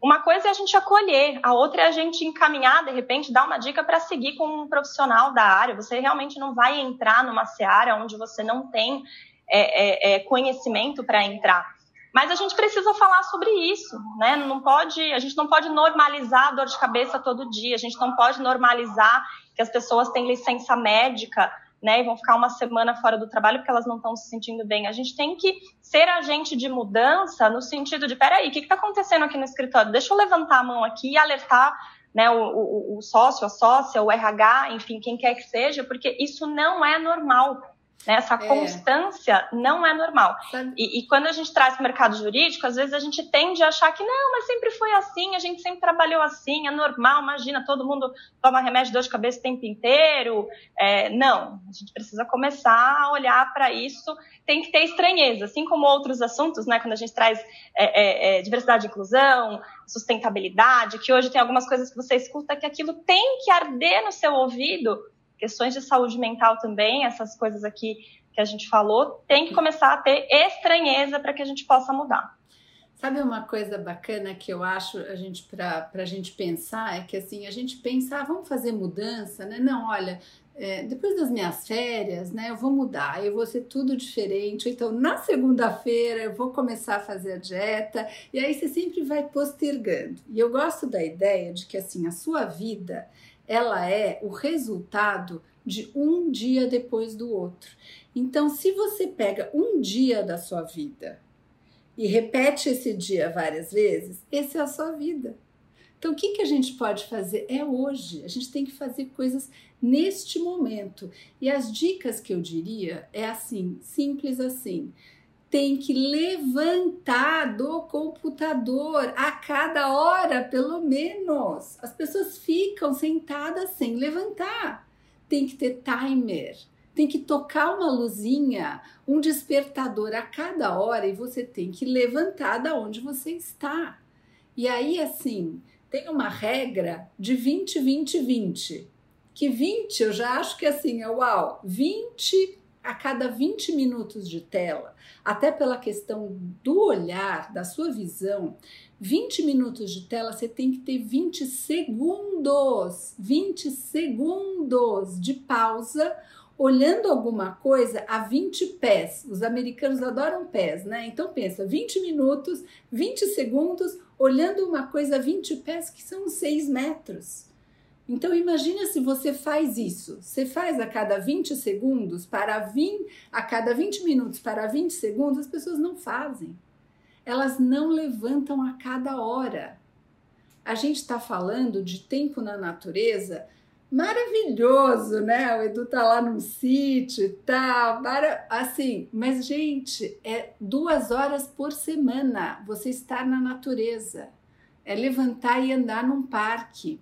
uma coisa é a gente acolher, a outra é a gente encaminhar, de repente, dar uma dica para seguir com um profissional da área. Você realmente não vai entrar numa seara onde você não tem é, é, é conhecimento para entrar. Mas a gente precisa falar sobre isso, né? Não pode, a gente não pode normalizar a dor de cabeça todo dia, a gente não pode normalizar que as pessoas têm licença médica, né, e vão ficar uma semana fora do trabalho porque elas não estão se sentindo bem. A gente tem que ser agente de mudança no sentido de, peraí, o que está acontecendo aqui no escritório? Deixa eu levantar a mão aqui e alertar né, o, o, o sócio, a sócia, o RH, enfim, quem quer que seja, porque isso não é normal. Né? Essa é. constância não é normal. E, e, quando a gente traz para o mercado jurídico, às vezes a gente tende a achar que não, mas sempre foi assim, a gente sempre trabalhou assim, é normal, imagina, todo mundo toma remédio de dor de cabeça o tempo inteiro. É, não, a gente precisa começar a olhar para isso, tem que ter estranheza, assim como outros assuntos, né? Quando a gente traz é, é, é diversidade e inclusão, sustentabilidade, que hoje tem algumas coisas que você escuta que aquilo tem que arder no seu ouvido questões de saúde mental também, essas coisas aqui que a gente falou, tem que começar a ter estranheza para que a gente possa mudar. Sabe uma coisa bacana que eu acho a gente para a gente pensar é que assim a gente pensar ah, vamos fazer mudança, né? Não, olha, é, depois das minhas férias, né? Eu vou mudar, eu vou ser tudo diferente. Então na segunda-feira eu vou começar a fazer a dieta e aí você sempre vai postergando. E eu gosto da ideia de que assim a sua vida ela é o resultado de um dia depois do outro. Então, se você pega um dia da sua vida e repete esse dia várias vezes, essa é a sua vida. Então, o que, que a gente pode fazer? É hoje. A gente tem que fazer coisas neste momento. E as dicas que eu diria é assim, simples assim tem que levantar do computador a cada hora, pelo menos. As pessoas ficam sentadas sem levantar. Tem que ter timer, tem que tocar uma luzinha, um despertador a cada hora e você tem que levantar da onde você está. E aí, assim, tem uma regra de 20, 20, 20. Que 20 eu já acho que assim, é uau, 20 a cada 20 minutos de tela, até pela questão do olhar, da sua visão, 20 minutos de tela você tem que ter 20 segundos, 20 segundos de pausa olhando alguma coisa a 20 pés. Os americanos adoram pés, né? Então pensa, 20 minutos, 20 segundos olhando uma coisa a 20 pés que são 6 metros. Então imagina se você faz isso. Você faz a cada 20 segundos para vir a cada 20 minutos para 20 segundos, as pessoas não fazem. Elas não levantam a cada hora. A gente está falando de tempo na natureza maravilhoso, né? O Edu tá lá no sítio e tal, mara... assim, mas gente, é duas horas por semana você estar na natureza, é levantar e andar num parque,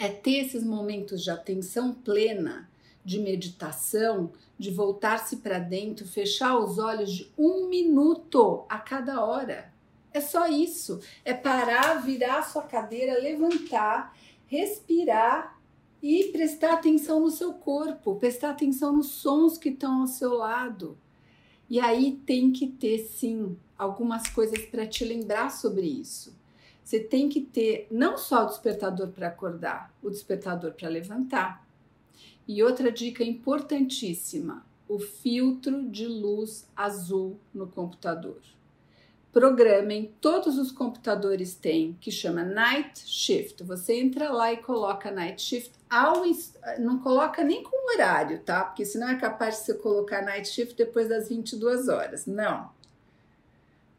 é ter esses momentos de atenção plena, de meditação, de voltar-se para dentro, fechar os olhos de um minuto a cada hora. É só isso. É parar, virar a sua cadeira, levantar, respirar e prestar atenção no seu corpo, prestar atenção nos sons que estão ao seu lado. E aí tem que ter sim algumas coisas para te lembrar sobre isso. Você tem que ter não só o despertador para acordar, o despertador para levantar. E outra dica importantíssima: o filtro de luz azul no computador. Programem, todos os computadores têm, que chama Night Shift. Você entra lá e coloca Night Shift, ao, não coloca nem com horário, tá? Porque senão é capaz de você colocar Night Shift depois das 22 horas. Não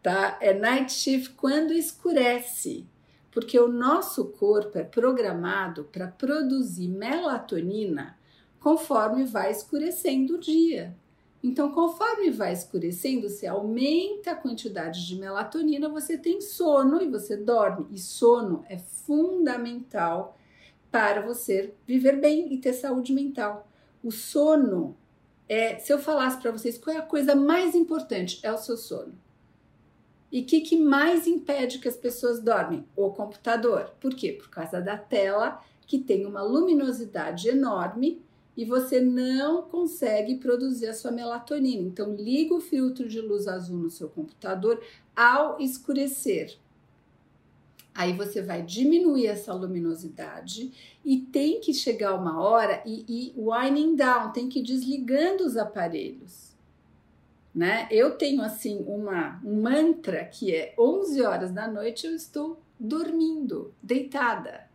tá? É night shift quando escurece, porque o nosso corpo é programado para produzir melatonina conforme vai escurecendo o dia. Então, conforme vai escurecendo, você aumenta a quantidade de melatonina, você tem sono e você dorme. E sono é fundamental para você viver bem e ter saúde mental. O sono é, se eu falasse para vocês qual é a coisa mais importante, é o seu sono. E o que, que mais impede que as pessoas dormem? O computador. Por quê? Por causa da tela que tem uma luminosidade enorme e você não consegue produzir a sua melatonina. Então, liga o filtro de luz azul no seu computador ao escurecer. Aí você vai diminuir essa luminosidade e tem que chegar uma hora e, e winding down, tem que ir desligando os aparelhos. Né? Eu tenho assim uma um mantra que é 11 horas da noite eu estou dormindo, deitada.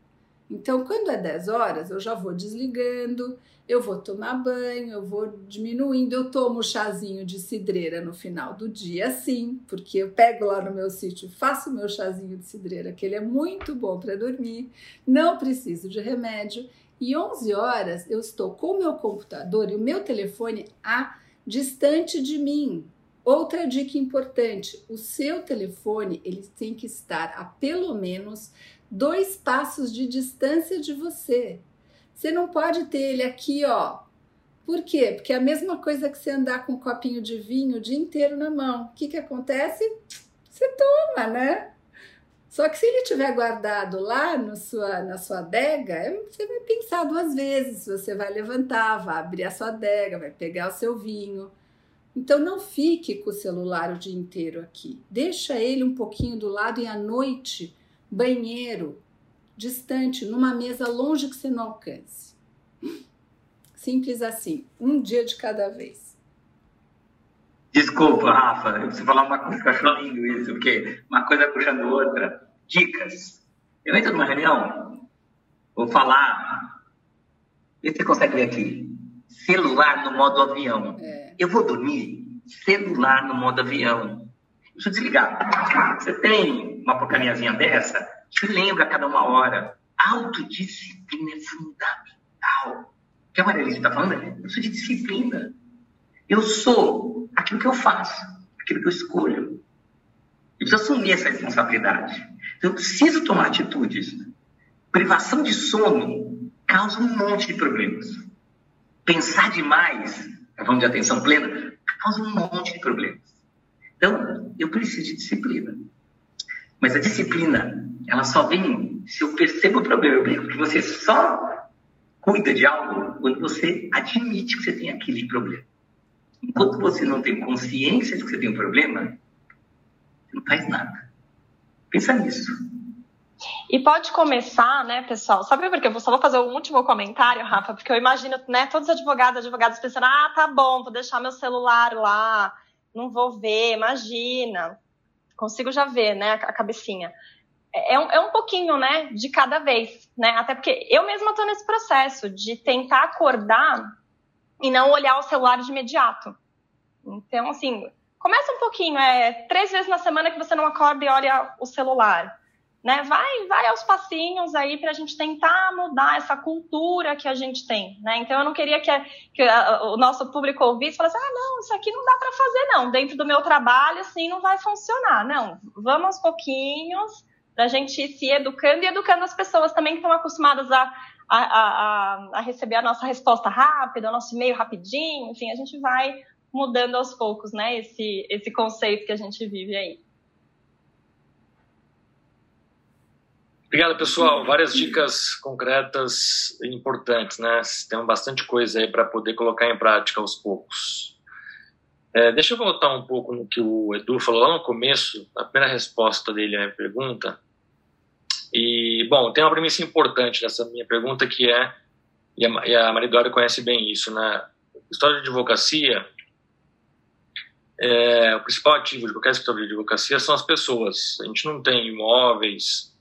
Então, quando é 10 horas, eu já vou desligando, eu vou tomar banho, eu vou diminuindo, eu tomo chazinho de cidreira no final do dia, sim, porque eu pego lá no meu sítio, faço meu chazinho de cidreira, que ele é muito bom para dormir, não preciso de remédio. E 11 horas eu estou com o meu computador e o meu telefone a distante de mim. Outra dica importante: o seu telefone ele tem que estar a pelo menos dois passos de distância de você. Você não pode ter ele aqui, ó. Por quê? Porque é a mesma coisa que você andar com um copinho de vinho o dia inteiro na mão. O que, que acontece? Você toma, né? Só que se ele tiver guardado lá no sua, na sua adega, é, você vai pensar duas vezes. Você vai levantar, vai abrir a sua adega, vai pegar o seu vinho. Então não fique com o celular o dia inteiro aqui. Deixa ele um pouquinho do lado e à noite banheiro, distante, numa mesa longe que você não alcance. Simples assim, um dia de cada vez. Desculpa, Rafa, eu preciso falar uma coisa que eu acho lindo isso, porque uma coisa puxando outra. Dicas. Eu entro numa reunião, vou falar, vê se você consegue ver aqui. Celular no modo avião. É. Eu vou dormir, celular no modo avião. Deixa eu desligar. Você tem uma porcariazinha dessa? Te lembra a cada uma hora. Autodisciplina é fundamental. Que a Maria está falando eu sou de disciplina. Eu sou aquilo que eu faço, aquilo que eu escolho. Eu preciso assumir essa responsabilidade. Então, eu preciso tomar atitudes. Privação de sono causa um monte de problemas. Pensar demais, falando de atenção plena, causa um monte de problemas. Então, eu preciso de disciplina. Mas a disciplina, ela só vem se eu percebo o problema. Eu brinco que você só cuida de algo quando você admite que você tem aquele problema. Enquanto você não tem consciência de que você tem um problema, você não faz nada. Pensa nisso. E pode começar, né, pessoal? Sabe por quê? Eu só vou fazer um último comentário, Rafa, porque eu imagino, né, todos os advogados advogadas pensando, ah, tá bom, vou deixar meu celular lá, não vou ver, imagina. Consigo já ver, né, a cabecinha. É, é um, é um pouquinho, né, de cada vez, né? Até porque eu mesma estou nesse processo de tentar acordar e não olhar o celular de imediato. Então, assim, começa um pouquinho, é três vezes na semana que você não acorda e olha o celular né? Vai, vai aos passinhos aí para a gente tentar mudar essa cultura que a gente tem, né? Então eu não queria que, que o nosso público ouvisse e falasse, ah, não, isso aqui não dá para fazer não, dentro do meu trabalho assim não vai funcionar, não. Vamos aos pouquinhos para a gente ir se educando e educando as pessoas também que estão acostumadas a, a, a, a receber a nossa resposta rápida, o nosso e-mail rapidinho, enfim, a gente vai mudando aos poucos, né? Esse esse conceito que a gente vive aí. Obrigado, pessoal. Várias dicas concretas e importantes, né? Tem bastante coisa aí para poder colocar em prática aos poucos. É, deixa eu voltar um pouco no que o Edu falou lá no começo, a primeira resposta dele à minha pergunta. E, bom, tem uma premissa importante nessa minha pergunta que é, e a, e conhece bem isso, né? História de advocacia, é, o principal ativo de qualquer escritório de advocacia são as pessoas. A gente não tem imóveis,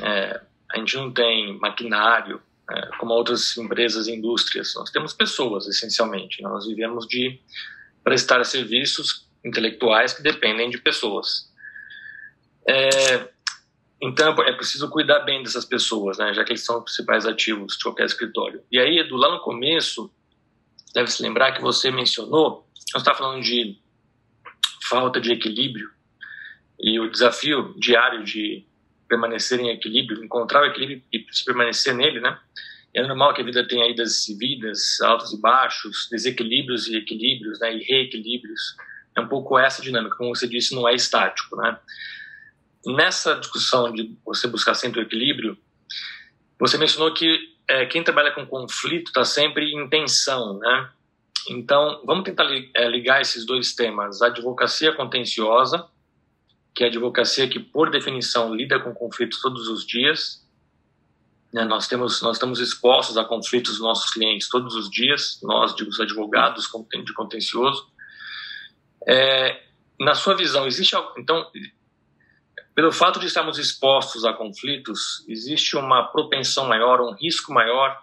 é, a gente não tem maquinário, é, como outras empresas e indústrias. Nós temos pessoas, essencialmente. Nós vivemos de prestar serviços intelectuais que dependem de pessoas. É, então, é preciso cuidar bem dessas pessoas, né, já que eles são os principais ativos de qualquer escritório. E aí, Edu, lá no começo, deve se lembrar que você mencionou nós está falando de falta de equilíbrio e o desafio diário de permanecer em equilíbrio, encontrar o equilíbrio e permanecer nele, né? É normal que a vida tenha idas e vidas, altos e baixos, desequilíbrios e equilíbrios, né? E reequilíbrios. É um pouco essa dinâmica, como você disse, não é estático, né? Nessa discussão de você buscar sempre o equilíbrio, você mencionou que é, quem trabalha com conflito está sempre em tensão, né? Então, vamos tentar é, ligar esses dois temas: a advocacia contenciosa, que é a advocacia que, por definição, lida com conflitos todos os dias. Né? Nós temos, nós estamos expostos a conflitos dos nossos clientes todos os dias. Nós, digo, os advogados de contencioso. É, na sua visão, existe então pelo fato de estarmos expostos a conflitos, existe uma propensão maior, um risco maior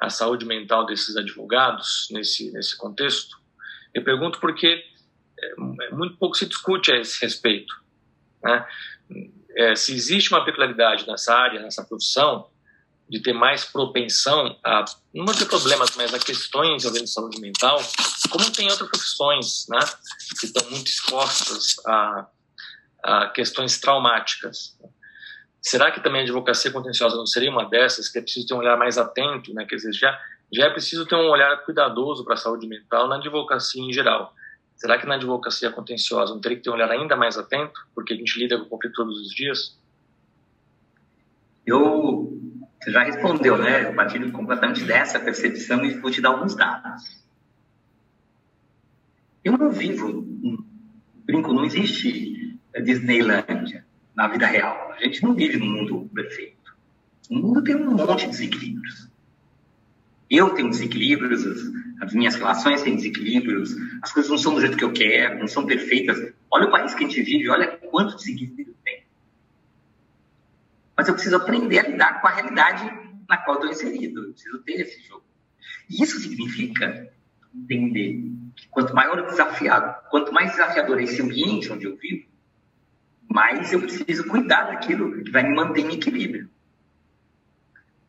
à saúde mental desses advogados nesse, nesse contexto? Eu pergunto porque é, é muito pouco se discute a esse respeito. Né? É, se existe uma peculiaridade nessa área, nessa profissão, de ter mais propensão a não ter problemas, mas a questões envolvendo saúde mental, como tem outras profissões, né, que estão muito expostas a a questões traumáticas. Será que também a advocacia contenciosa não seria uma dessas, que é preciso ter um olhar mais atento, né? quer dizer, já, já é preciso ter um olhar cuidadoso para a saúde mental na advocacia em geral. Será que na advocacia contenciosa não teria que ter um olhar ainda mais atento, porque a gente lida com o conflito todos os dias? Eu, você já respondeu, né? Eu partilho completamente dessa percepção e vou te dar alguns dados. Eu não vivo, brinco, não existe Disneylândia na vida real. A gente não vive num mundo perfeito. O mundo tem um monte de desequilíbrios. Eu tenho desequilíbrios, as, minhas relações têm desequilíbrios, as coisas não são do jeito que eu quero, não são perfeitas. Olha o país que a gente vive, olha quanto desequilíbrio tem. Mas eu preciso aprender a lidar com a realidade na qual estou inserido. Eu preciso ter esse jogo. E isso significa entender que quanto maior o desafiado, quanto mais desafiador é esse ambiente onde eu vivo, mas eu preciso cuidar daquilo que vai me manter em equilíbrio.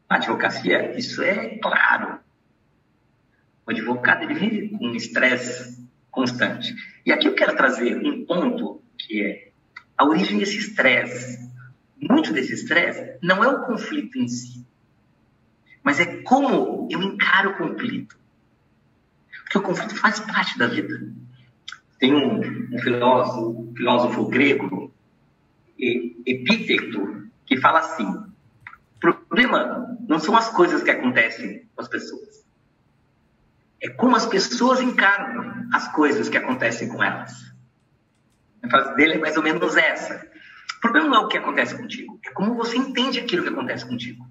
Na advocacia, isso é claro. O advogado ele vive com um estresse constante. E aqui eu quero trazer um ponto que é a origem desse estresse. Muito desse estresse não é o conflito em si, mas é como eu encaro o conflito. Porque o conflito faz parte da vida. Tem um, um filósofo, um filósofo grego epíteto que fala assim: o problema não são as coisas que acontecem com as pessoas, é como as pessoas encaram as coisas que acontecem com elas. A frase dele é mais ou menos essa. O problema não é o que acontece contigo, é como você entende aquilo que acontece contigo.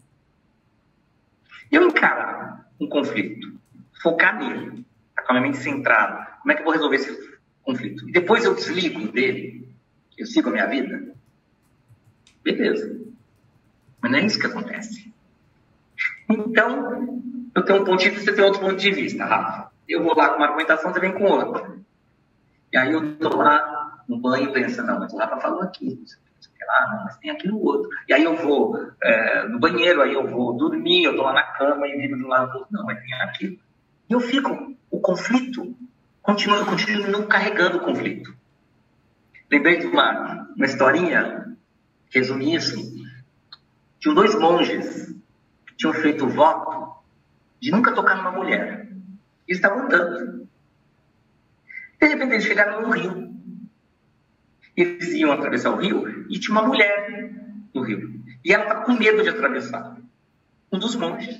Eu encaro um conflito, focar nele, tá com a minha mente centrada, como é que eu vou resolver esse conflito? E depois eu desligo dele, eu sigo a minha vida, Beleza. Mas não é isso que acontece. Então, eu tenho um ponto de vista, você tem outro ponto de vista, Rafa. Eu vou lá com uma argumentação, você vem com outra. E aí eu tô lá no banho pensando, não, mas o Rafa falou aqui, sei lá, mas tem aquilo outro. E aí eu vou é, no banheiro, aí eu vou dormir, eu tô lá na cama e viro de um lado do outro, não, mas tem aquilo. E eu fico, o conflito, continua, eu continuo carregando o conflito. Lembrei de uma, uma historinha resumir isso, tinham dois monges que tinham feito o voto de nunca tocar numa mulher. E estavam andando. De repente eles chegaram no rio. Eles iam atravessar o rio e tinha uma mulher no rio. E ela estava com medo de atravessar. Um dos monges.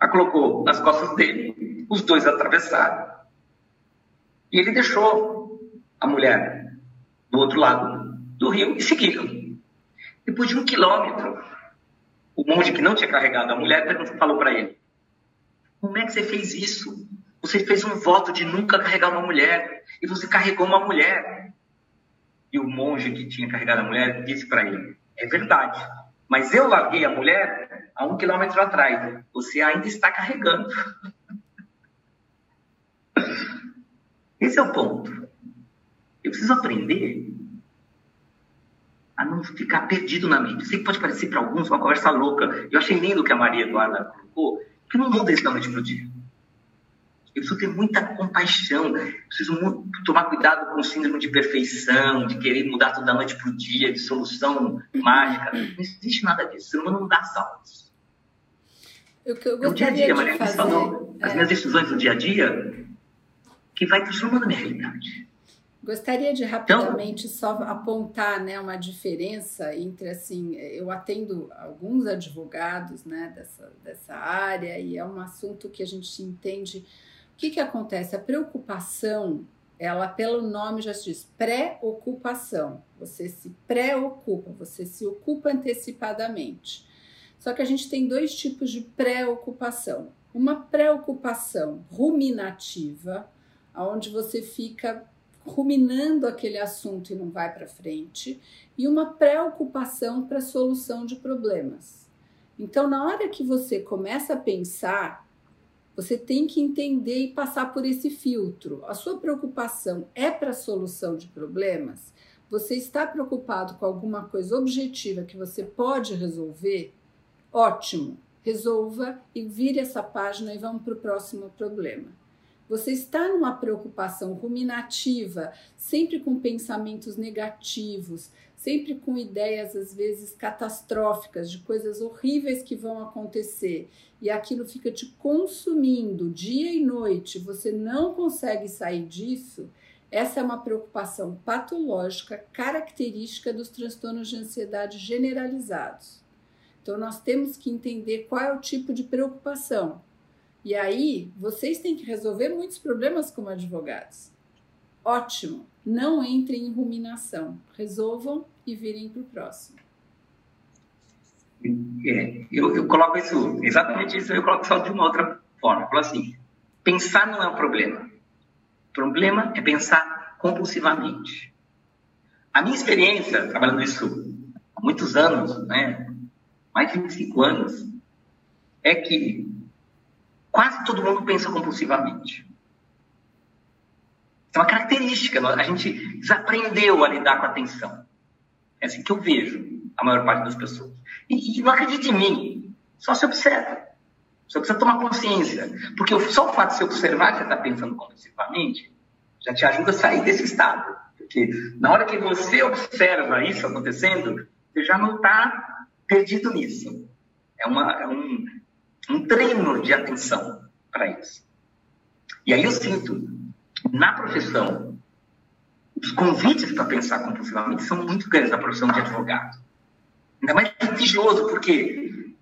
A colocou nas costas dele. Os dois atravessaram. E ele deixou a mulher do outro lado do rio e seguiram. Depois de um quilômetro, o monge que não tinha carregado a mulher falou para ele: Como é que você fez isso? Você fez um voto de nunca carregar uma mulher e você carregou uma mulher. E o monge que tinha carregado a mulher disse para ele: É verdade, mas eu larguei a mulher a um quilômetro atrás. Você ainda está carregando. [LAUGHS] Esse é o ponto. Eu preciso aprender a não ficar perdido na mente. Sei que pode parecer para alguns uma conversa louca. Eu achei lindo o que a Maria Eduarda colocou, que não muda isso da noite para o dia. Eu preciso ter muita compaixão, preciso muito, tomar cuidado com o síndrome de perfeição, de querer mudar tudo da noite para o dia, de solução mágica. [CLEARS THROAT] Não existe nada disso. O ser humano não dá saltos. O que eu é o dia a dia, Maria fazer, falou. As minhas decisões do dia a dia que vai transformando a minha realidade. Gostaria de rapidamente então, só apontar né, uma diferença entre assim, eu atendo alguns advogados né, dessa, dessa área e é um assunto que a gente entende. O que, que acontece? A preocupação, ela pelo nome já se diz pré-ocupação. Você se preocupa, você se ocupa antecipadamente. Só que a gente tem dois tipos de preocupação. Uma preocupação ruminativa, onde você fica ruminando aquele assunto e não vai para frente, e uma preocupação para a solução de problemas. Então, na hora que você começa a pensar, você tem que entender e passar por esse filtro. A sua preocupação é para a solução de problemas? Você está preocupado com alguma coisa objetiva que você pode resolver? Ótimo, resolva e vire essa página e vamos para o próximo problema. Você está numa preocupação ruminativa, sempre com pensamentos negativos, sempre com ideias às vezes catastróficas de coisas horríveis que vão acontecer e aquilo fica te consumindo dia e noite, você não consegue sair disso. Essa é uma preocupação patológica característica dos transtornos de ansiedade generalizados. Então, nós temos que entender qual é o tipo de preocupação. E aí, vocês têm que resolver muitos problemas como advogados. Ótimo! Não entrem em ruminação. Resolvam e virem para o próximo. É, eu, eu, coloco isso, exatamente isso, eu coloco só de uma outra forma. Eu falo assim: pensar não é um problema. O problema é pensar compulsivamente. A minha experiência, trabalhando isso há muitos anos, né, mais de 25 anos, é que quase todo mundo pensa compulsivamente. É uma característica, a gente desaprendeu a lidar com a atenção. É assim que eu vejo a maior parte das pessoas. E, e não acredite em mim, só se observa. Você precisa tomar consciência. Porque só o fato de você observar que você está pensando compulsivamente já te ajuda a sair desse estado. Porque na hora que você observa isso acontecendo, você já não está perdido nisso. É, uma, é um, um treino de atenção para isso. E aí eu sinto, na profissão, os convites para pensar compulsivamente são muito grandes na profissão de advogado. Ainda mais litigioso, porque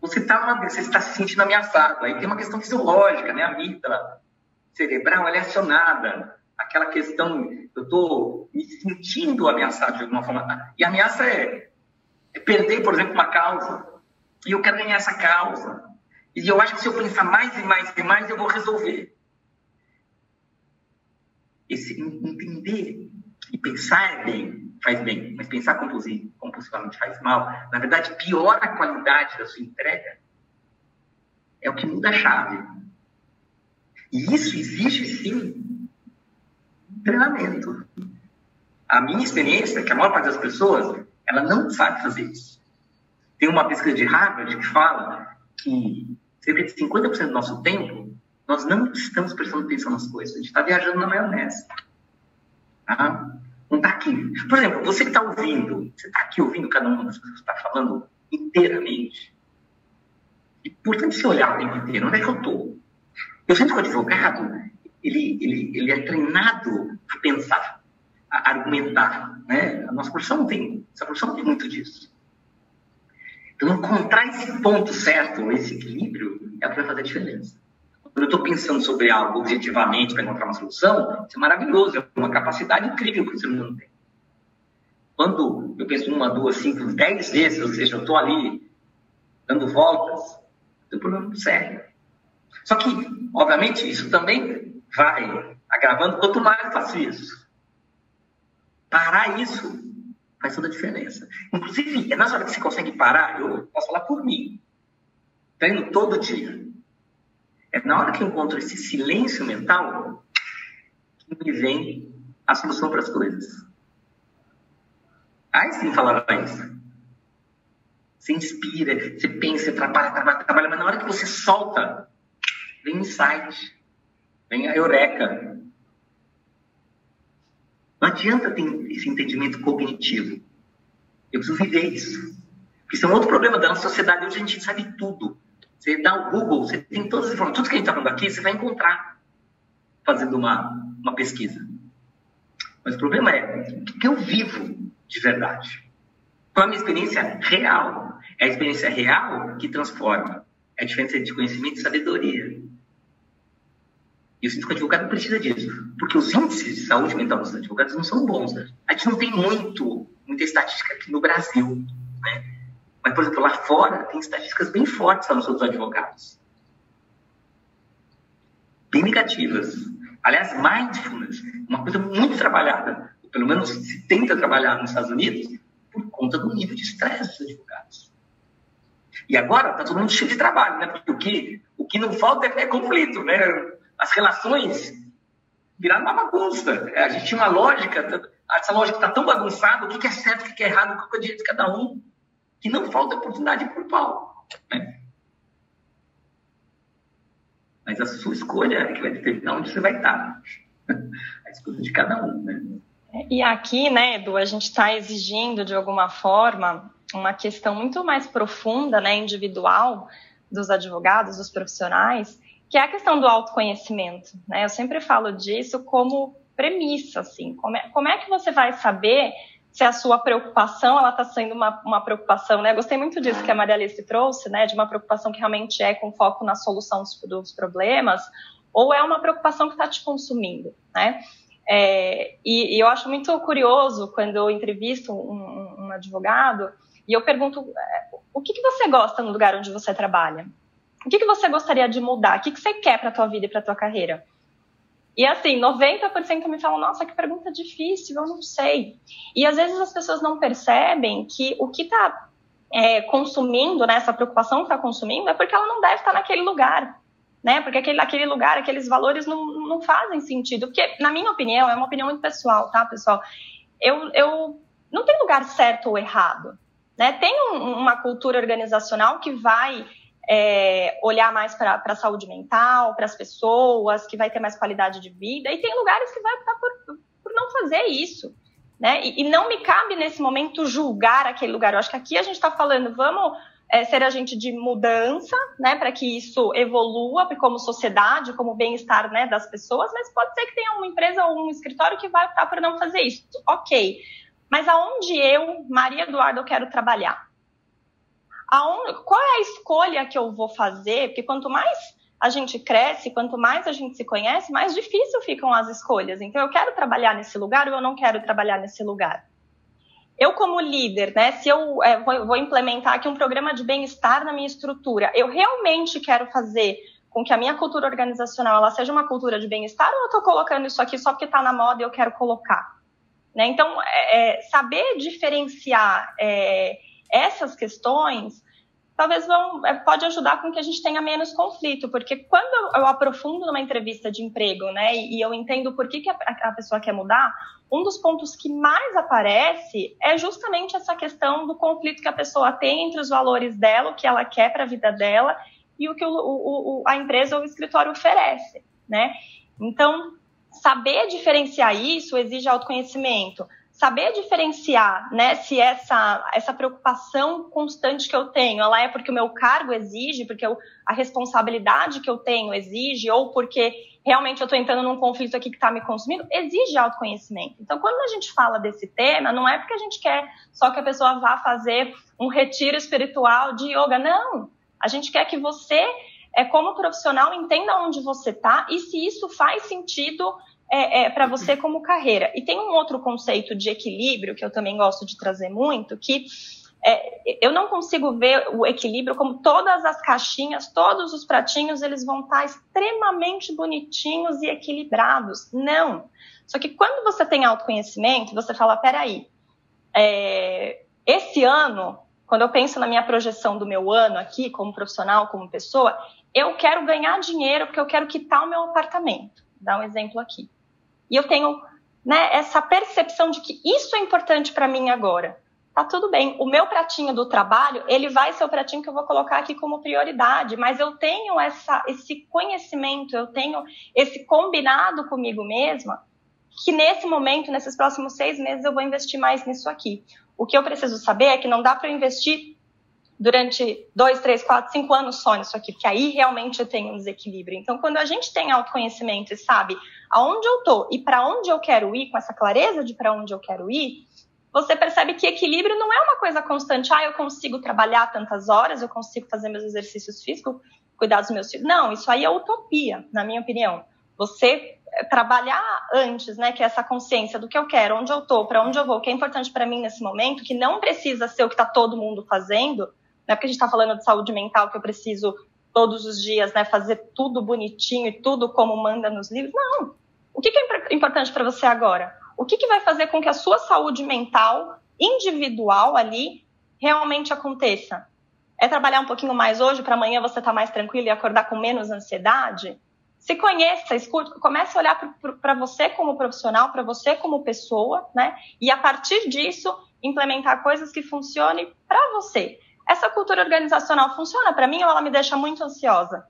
você está você está se sentindo ameaçado. Aí tem uma questão fisiológica, né? A amígdala cerebral é acionada. Aquela questão, eu estou me sentindo ameaçado de alguma forma. E a ameaça é, é perder, por exemplo, uma causa. E eu quero ganhar essa causa. E eu acho que se eu pensar mais e mais e mais, eu vou resolver. Esse entender e pensar é bem, faz bem, mas pensar compulsivamente faz mal, na verdade, piora a qualidade da sua entrega. É o que muda a chave. E isso exige, sim, treinamento. A minha experiência é que a maior parte das pessoas, ela não sabe fazer isso. Tem uma pesquisa de Harvard que fala que cerca de 50% do nosso tempo, nós não estamos prestando atenção nas coisas. A gente está viajando na maionese. Tá? Não está aqui. Por exemplo, você que está ouvindo, você está aqui ouvindo cada uma das coisas que está falando inteiramente. É importante você olhar o tempo inteiro. Onde é que eu estou? Eu sinto que o advogado, ele, ele, ele é treinado a pensar, a argumentar. Né? A nossa profissão não tem, essa profissão não tem muito disso. Então, encontrar esse ponto certo, esse equilíbrio, é o que vai fazer a diferença. Quando eu estou pensando sobre algo objetivamente para encontrar uma solução, isso é maravilhoso, é uma capacidade incrível que o ser humano tem. Quando eu penso uma, duas, cinco, dez vezes, ou seja, eu estou ali dando voltas, um problema sério. Só que, obviamente, isso também vai agravando quanto mais eu faço isso. Parar isso faz toda a diferença. Inclusive, é nas horas que você consegue parar, eu posso falar por mim. Treino todo dia. É na hora que eu encontro esse silêncio mental que me vem a solução para as coisas. Aí sim falava isso. Você inspira, você pensa, você trabalha, trabalha, trabalha, mas na hora que você solta, vem insight. vem a eureka. Não adianta ter esse entendimento cognitivo. Eu preciso viver isso. Isso é um outro problema da nossa sociedade. Hoje a gente sabe tudo. Você dá o Google, você tem todas as informações. Tudo que a gente está falando aqui, você vai encontrar fazendo uma, uma pesquisa. Mas o problema é o que eu vivo de verdade. Qual a minha experiência real? É a experiência real que transforma. É a diferença de conhecimento e sabedoria. E o síndico advogado precisa disso. Porque os índices de saúde mental dos advogados não são bons. A gente não tem muito, muita estatística aqui no Brasil. Né? Mas, por exemplo, lá fora tem estatísticas bem fortes nos seus advogados. Bem negativas. Aliás, mindfulness, uma coisa muito trabalhada, pelo menos se tenta trabalhar nos Estados Unidos, por conta do nível de estresse dos advogados. E agora está todo mundo cheio de trabalho, né? Porque o que, o que não falta é conflito, né? As relações viraram uma bagunça. É, a gente tinha uma lógica, essa lógica está tão bagunçada, o que é certo, o que é errado, qual é o direito de cada um, que não falta oportunidade por pau. Né? Mas a sua escolha é que vai determinar onde você vai estar. [LAUGHS] A escolha de cada um, né? E aqui, né, Edu, a gente está exigindo de alguma forma uma questão muito mais profunda, né, individual dos advogados, dos profissionais, que é a questão do autoconhecimento, né? Eu sempre falo disso como premissa, assim, como é, como é que você vai saber se a sua preocupação ela está sendo uma, uma preocupação, né? Gostei muito disso que a Maria Alice trouxe, né? De uma preocupação que realmente é com foco na solução dos, dos problemas, ou é uma preocupação que está te consumindo, né? É, e, e, eu acho muito curioso quando eu entrevisto um, um advogado e eu pergunto é, o que, que você gosta no lugar onde você trabalha? O que, que você gostaria de mudar? O que, que você quer para a tua vida e para a tua carreira? E assim, 90% me falam, nossa, que pergunta difícil, eu não sei. E às vezes as pessoas não percebem que o que está é, consumindo, né, essa preocupação que está consumindo, é porque ela não deve estar tá naquele lugar né? Porque aquele, aquele lugar, aqueles valores não, não fazem sentido. Porque, na minha opinião, é uma opinião muito pessoal, tá, pessoal? Eu, eu não tem lugar certo ou errado. Né? Tem um, uma cultura organizacional que vai é, olhar mais para a saúde mental, para as pessoas, que vai ter mais qualidade de vida, e tem lugares que vai optar por, por não fazer isso. Né? E, e não me cabe nesse momento julgar aquele lugar. Eu acho que aqui a gente está falando, vamos é, ser agente de mudança, né, para que isso evolua como sociedade, como bem-estar né, das pessoas, mas pode ser que tenha uma empresa ou um escritório que vai optar por não fazer isso. Ok. Mas aonde eu, Maria Eduardo, eu quero trabalhar? Aonde, qual é a escolha que eu vou fazer? Porque quanto mais a gente cresce, quanto mais a gente se conhece, mais difícil ficam as escolhas. Então, eu quero trabalhar nesse lugar ou eu não quero trabalhar nesse lugar? eu como líder, né, se eu é, vou, vou, implementar aqui um programa de bem-estar na minha estrutura, eu realmente quero fazer com que a minha cultura organizacional ela seja uma cultura de bem-estar ou eu estou colocando isso aqui só porque está na moda e eu quero colocar? Né? Então, é, é saber diferenciar é, essas questões talvez vão, é, pode ajudar com que a gente tenha menos conflito, porque quando eu, aprofundo numa entrevista de emprego, né, e, eu entendo por que, que a, pessoa quer mudar, um dos pontos que mais aparece é justamente essa questão do conflito que a pessoa tem entre os valores dela, o que ela quer para a vida dela e o que o, o, a empresa ou o escritório oferece, né? Então, saber diferenciar isso exige autoconhecimento saber diferenciar, né, se essa, essa preocupação constante que eu tenho, ela é porque o meu cargo exige, porque eu, a responsabilidade que eu tenho exige, ou porque realmente eu estou entrando num conflito aqui que está me consumindo, exige autoconhecimento. Então, quando a gente fala desse tema, não é porque a gente quer só que a pessoa vá fazer um retiro espiritual de yoga, não. A gente quer que você, é, como profissional, entenda onde você está e se isso faz sentido é, é para você como carreira. E tem um outro conceito de equilíbrio que eu também gosto de trazer muito, que é, eu não consigo ver o equilíbrio como todas as caixinhas, todos os pratinhos, eles vão estar extremamente bonitinhos e equilibrados. Não. Só que quando você tem autoconhecimento, você fala, peraí, é, esse ano, quando eu penso na minha projeção do meu ano aqui, como profissional, como pessoa, eu quero ganhar dinheiro porque eu quero quitar o meu apartamento. Dá um exemplo aqui. E eu tenho né, essa percepção de que isso é importante para mim agora. tá tudo bem. O meu pratinho do trabalho, ele vai ser o pratinho que eu vou colocar aqui como prioridade, mas eu tenho essa, esse conhecimento, eu tenho esse combinado comigo mesma, que nesse momento, nesses próximos seis meses, eu vou investir mais nisso aqui. O que eu preciso saber é que não dá para investir durante dois, três, quatro, cinco anos só nisso aqui, porque aí realmente eu tenho um desequilíbrio. Então, quando a gente tem autoconhecimento e sabe aonde eu tô e para onde eu quero ir, com essa clareza de para onde eu quero ir, você percebe que equilíbrio não é uma coisa constante. Ah, eu consigo trabalhar tantas horas, eu consigo fazer meus exercícios físicos, cuidar dos meus filhos. Não, isso aí é utopia, na minha opinião. Você eh, trabalhar antes, né, que é essa consciência do que eu quero, onde eu tô, para onde eu vou, o que é importante para mim nesse momento, que não precisa ser o que está todo mundo fazendo, não é porque a gente está falando de saúde mental que eu preciso todos os dias né, fazer tudo bonitinho e tudo como manda nos livros. Não. O que, que é importante para você agora? O que, que vai fazer com que a sua saúde mental individual ali realmente aconteça? É trabalhar um pouquinho mais hoje para amanhã você estar tá mais tranquilo e acordar com menos ansiedade? Se conheça, escute, comece a olhar para você como profissional, para você como pessoa, né? E a partir disso, implementar coisas que funcionem para você essa cultura organizacional funciona para mim ou ela me deixa muito ansiosa?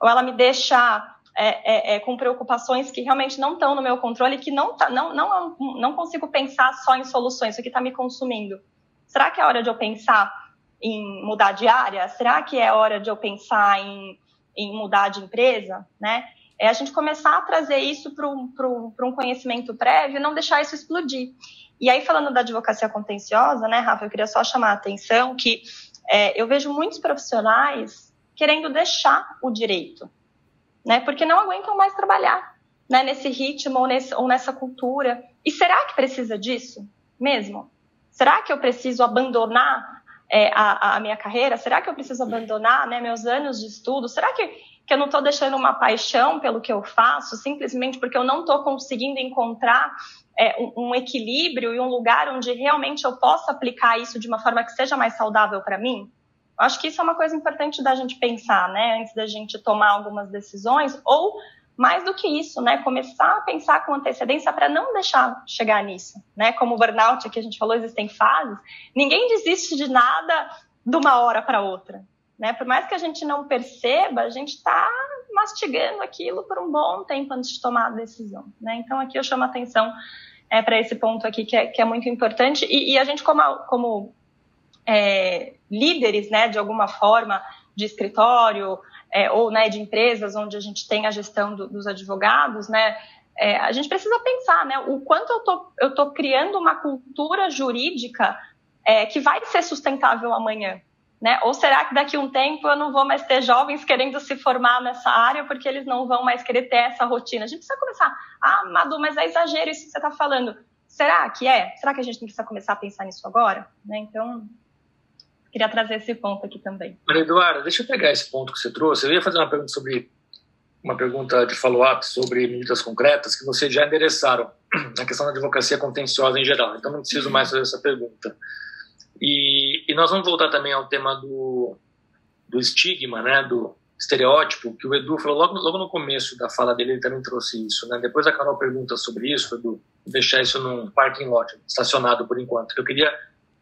Ou ela me deixa é, é, é, com preocupações que realmente não estão no meu controle, que não, tá, não, não, não consigo pensar só em soluções, isso aqui está me consumindo. Será que é hora de eu pensar em mudar de área? Será que é hora de eu pensar em, em mudar de empresa? Né? É a gente começar a trazer isso para um conhecimento prévio e não deixar isso explodir. E aí, falando da advocacia contenciosa, né, Rafa, eu queria só chamar a atenção que é, eu vejo muitos profissionais querendo deixar o direito, né, porque não aguentam mais trabalhar né, nesse ritmo ou, nesse, ou nessa cultura. E será que precisa disso mesmo? Será que eu preciso abandonar é, a, a, minha carreira? Será que eu preciso abandonar né, meus anos de estudo? Será que, que eu não estou deixando uma paixão pelo que eu faço simplesmente porque eu não estou conseguindo encontrar é, um, um equilíbrio e um lugar onde realmente eu possa aplicar isso de uma forma que seja mais saudável para mim? Eu acho que isso é uma coisa importante da gente pensar, né, antes da gente tomar algumas decisões, ou mais do que isso, né, começar a pensar com antecedência para não deixar chegar nisso, né? Como o burnout que a gente falou, existem fases. Ninguém desiste de nada de uma hora para outra, né? Por mais que a gente não perceba, a gente está mastigando aquilo por um bom tempo antes de tomar a decisão, né? Então aqui eu chamo a atenção é, para esse ponto aqui que é, que é muito importante. E, e a gente, como, como é, líderes, né, de alguma forma, de escritório é, ou né, de empresas onde a gente tem a gestão do, dos advogados, né, é, a gente precisa pensar né, o quanto eu tô, eu tô criando uma cultura jurídica é, que vai ser sustentável amanhã. Né? Ou será que daqui a um tempo eu não vou mais ter jovens querendo se formar nessa área porque eles não vão mais querer ter essa rotina? A gente precisa começar. Ah, Madu, mas é exagero isso que você está falando. Será que é? Será que a gente precisa começar a pensar nisso agora? Né? Então, queria trazer esse ponto aqui também. Maria Eduarda, deixa eu pegar esse ponto que você trouxe. Eu ia fazer uma pergunta sobre uma pergunta de follow-up sobre medidas concretas que vocês já endereçaram [CLEARS THROAT] na questão da advocacia contenciosa em geral. Então, não preciso mais fazer essa pergunta. E, e nós vamos voltar também ao tema do, do estigma, né, do estereótipo, que o Edu falou logo, logo no começo da fala dele, ele também trouxe isso. Né? Depois a Carol pergunta sobre isso, Edu, deixar isso num parking lot, estacionado por enquanto. Eu queria,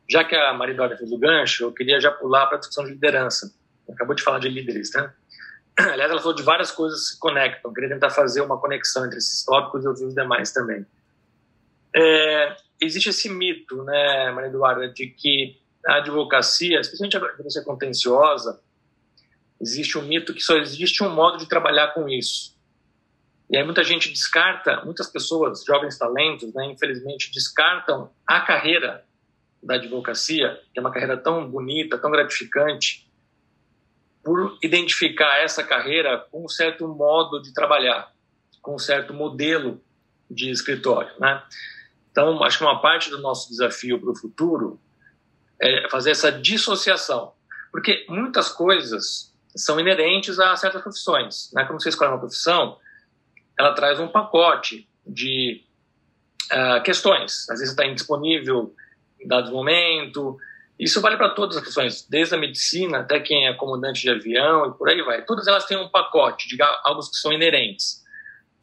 já que a Maridória fez o gancho, eu queria já pular para a discussão de liderança. Acabou de falar de líderes, né? [CLEARS THROAT] Aliás, ela falou de várias coisas que se conectam. Eu queria tentar fazer uma conexão entre esses tópicos e os demais também. É, existe esse mito, né, Maria Eduarda, de que a advocacia, especialmente a advocacia contenciosa, existe um mito que só existe um modo de trabalhar com isso. E aí muita gente descarta, muitas pessoas, jovens talentos, né, infelizmente, descartam a carreira da advocacia, que é uma carreira tão bonita, tão gratificante, por identificar essa carreira com um certo modo de trabalhar, com um certo modelo de escritório, né? Então, acho que uma parte do nosso desafio para o futuro é fazer essa dissociação, porque muitas coisas são inerentes a certas profissões. Né? Quando você escolhe uma profissão, ela traz um pacote de uh, questões. Às vezes está indisponível em dado momento. Isso vale para todas as profissões, desde a medicina até quem é comandante de avião e por aí vai. Todas elas têm um pacote de algo que são inerentes.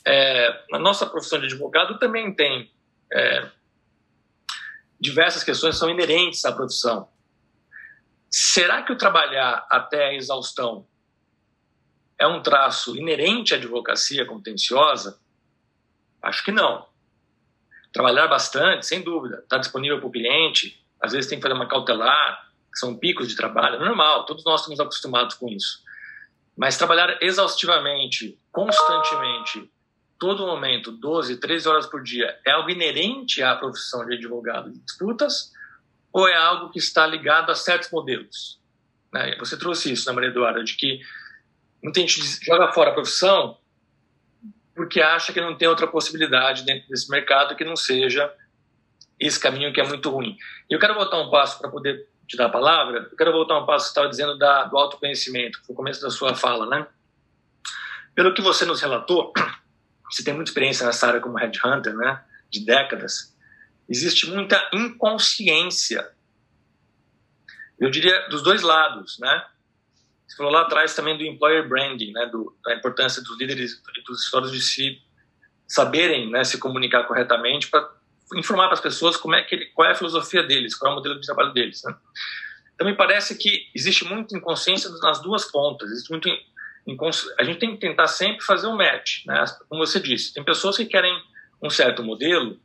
É, a nossa profissão de advogado também tem é, diversas questões são inerentes à profissão. Será que o trabalhar até a exaustão é um traço inerente à advocacia contenciosa? Acho que não. Trabalhar bastante, sem dúvida, estar disponível para o cliente, às vezes tem que fazer uma cautelar, são picos de trabalho, normal, todos nós estamos acostumados com isso. Mas trabalhar exaustivamente, constantemente, todo momento, 12, 13 horas por dia, é algo inerente à profissão de advogado de disputas ou é algo que está ligado a certos modelos? Né? Você trouxe isso, né, Maria Eduarda, de que muita gente joga fora a profissão porque acha que não tem outra possibilidade dentro desse mercado que não seja esse caminho que é muito ruim. Eu quero voltar um passo para poder te dar a palavra, eu quero voltar um passo que estava dizendo da, do autoconhecimento, no começo da sua fala, né? Pelo que você nos relatou, você tem muita experiência nessa área como headhunter, né? De décadas. Existe muita inconsciência. Eu diria dos dois lados, né? Você falou lá atrás também do employer branding, né? Do, da importância dos líderes e dos histórios de si saberem, né? Se comunicar corretamente para informar para as pessoas como é que ele, qual é a filosofia deles, qual é o modelo de trabalho deles. Né? Então me parece que existe muita inconsciência nas duas pontas. Existe muito a gente tem que tentar sempre fazer um match, né? Como você disse, tem pessoas que querem um certo modelo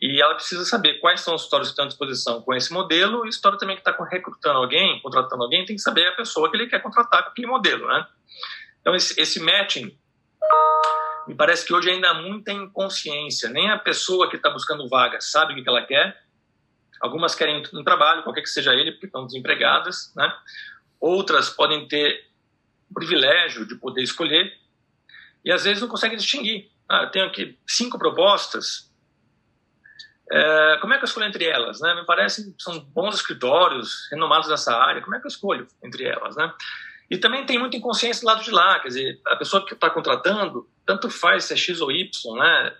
e ela precisa saber quais são os histórias que estão à disposição com esse modelo e a história também que está recrutando alguém, contratando alguém, tem que saber a pessoa que ele quer contratar com aquele modelo, né? Então esse, esse matching me parece que hoje ainda há muita inconsciência. Nem a pessoa que está buscando vaga sabe o que ela quer. Algumas querem um trabalho, qualquer que seja ele, porque estão desempregadas. Né? Outras podem ter privilégio de poder escolher e às vezes não conseguem distinguir. Ah, eu tenho aqui cinco propostas. É, como é que eu escolho entre elas? Né? Me parece que são bons escritórios, renomados nessa área. Como é que eu escolho entre elas? Né? E também tem muita inconsciência do lado de lá, quer dizer, a pessoa que está contratando, tanto faz se é X ou Y, né?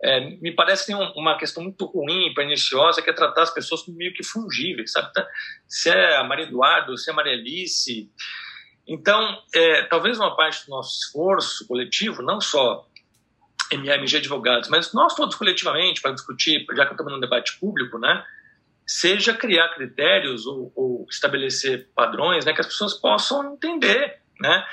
É, me parece que tem uma questão muito ruim, perniciosa, que é tratar as pessoas como meio que fungíveis, sabe? Tá, se é a Maria Eduardo, se é a Maria Alice. Então, é, talvez uma parte do nosso esforço coletivo, não só MMG Advogados, mas nós todos coletivamente, para discutir, já que estamos num debate público, né? seja criar critérios ou, ou estabelecer padrões né, que as pessoas possam entender, né?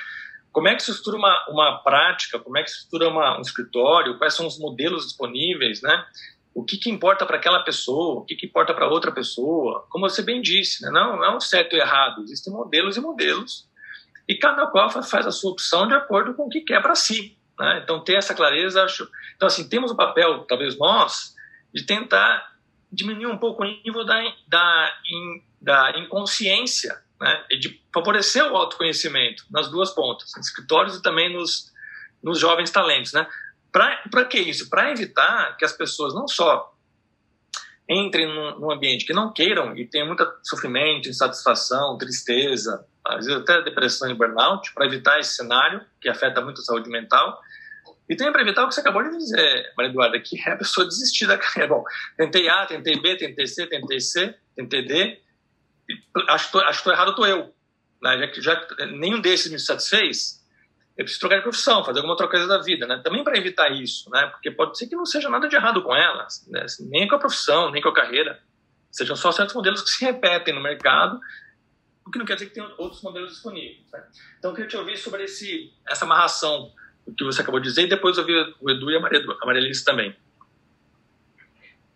Como é que se estrutura uma, uma prática, como é que se estrutura uma, um escritório, quais são os modelos disponíveis, né? O que, que importa para aquela pessoa, o que, que importa para outra pessoa. Como você bem disse, né? não, não é um certo e errado, existem modelos e modelos, e cada qual faz a sua opção de acordo com o que quer para si. Né? Então, ter essa clareza, acho. Então, assim, temos o papel, talvez nós, de tentar diminuir um pouco o nível da, da, in, da inconsciência né, e de favorecer o autoconhecimento nas duas pontas, nos escritórios e também nos, nos jovens talentos. Né? Para que isso? Para evitar que as pessoas não só entrem num, num, ambiente que não queiram e tenham muito sofrimento, insatisfação, tristeza, às vezes até depressão e burnout, para evitar esse cenário que afeta muito a saúde mental, e tem para evitar o que você acabou de dizer, Maria Eduarda, que é a pessoa desistir da [LAUGHS] carreira. Bom, tentei A, tentei B, tentei C, tentei C, tentei D, acho que estou errado, estou eu. Né? Já, já nenhum desses me satisfez, eu preciso trocar de profissão, fazer alguma outra coisa da vida, né? Também para evitar isso, né? Porque pode ser que não seja nada de errado com elas, né? nem com a profissão, nem com a carreira. Sejam só certos modelos que se repetem no mercado, o que não quer dizer que tem outros modelos disponíveis. Né? Então, eu queria te ouvir sobre esse, essa amarração o que você acabou de dizer, e depois ouvir o Edu e a Maria, a Maria Alice também.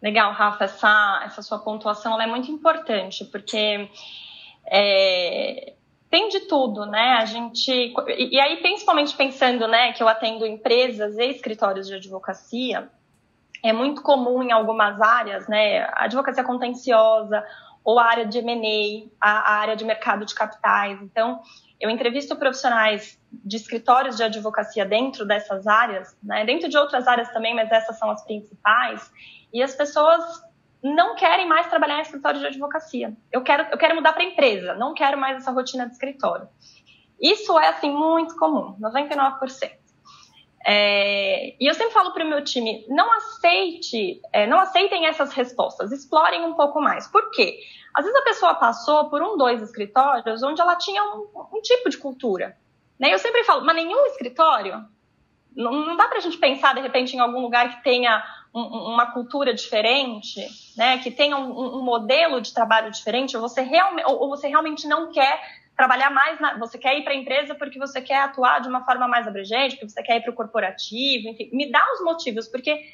Legal, Rafa, essa, essa sua pontuação é muito importante, porque é, tem de tudo, né? A gente. E, aí, principalmente pensando né, que eu atendo empresas e escritórios de advocacia, é muito comum em algumas áreas, né? Advocacia contenciosa ou a área de M&A, a área de mercado de capitais. Então, eu entrevisto profissionais de escritórios de advocacia dentro dessas áreas, né, dentro de outras áreas também, mas essas são as principais, e as pessoas não querem mais trabalhar em escritório de advocacia. Eu quero, eu quero mudar para empresa, não quero mais essa rotina de escritório. Isso é, assim, muito comum, 99%. É, e eu sempre falo para o meu time, não aceite, é, não aceitem essas respostas, explorem um pouco mais. Por quê? Às vezes a pessoa passou por um, dois escritórios onde ela tinha um, um tipo de cultura. Né? Eu sempre falo, mas nenhum escritório? Não, não dá para a gente pensar, de repente, em algum lugar que tenha um, uma cultura diferente, né, que tenha um, um, modelo de trabalho diferente, ou você, realmente, ou você realmente não quer trabalhar mais, na, você quer ir para a empresa porque você quer atuar de uma forma mais abrangente, porque você quer ir para o corporativo, enfim, me dá os motivos, porque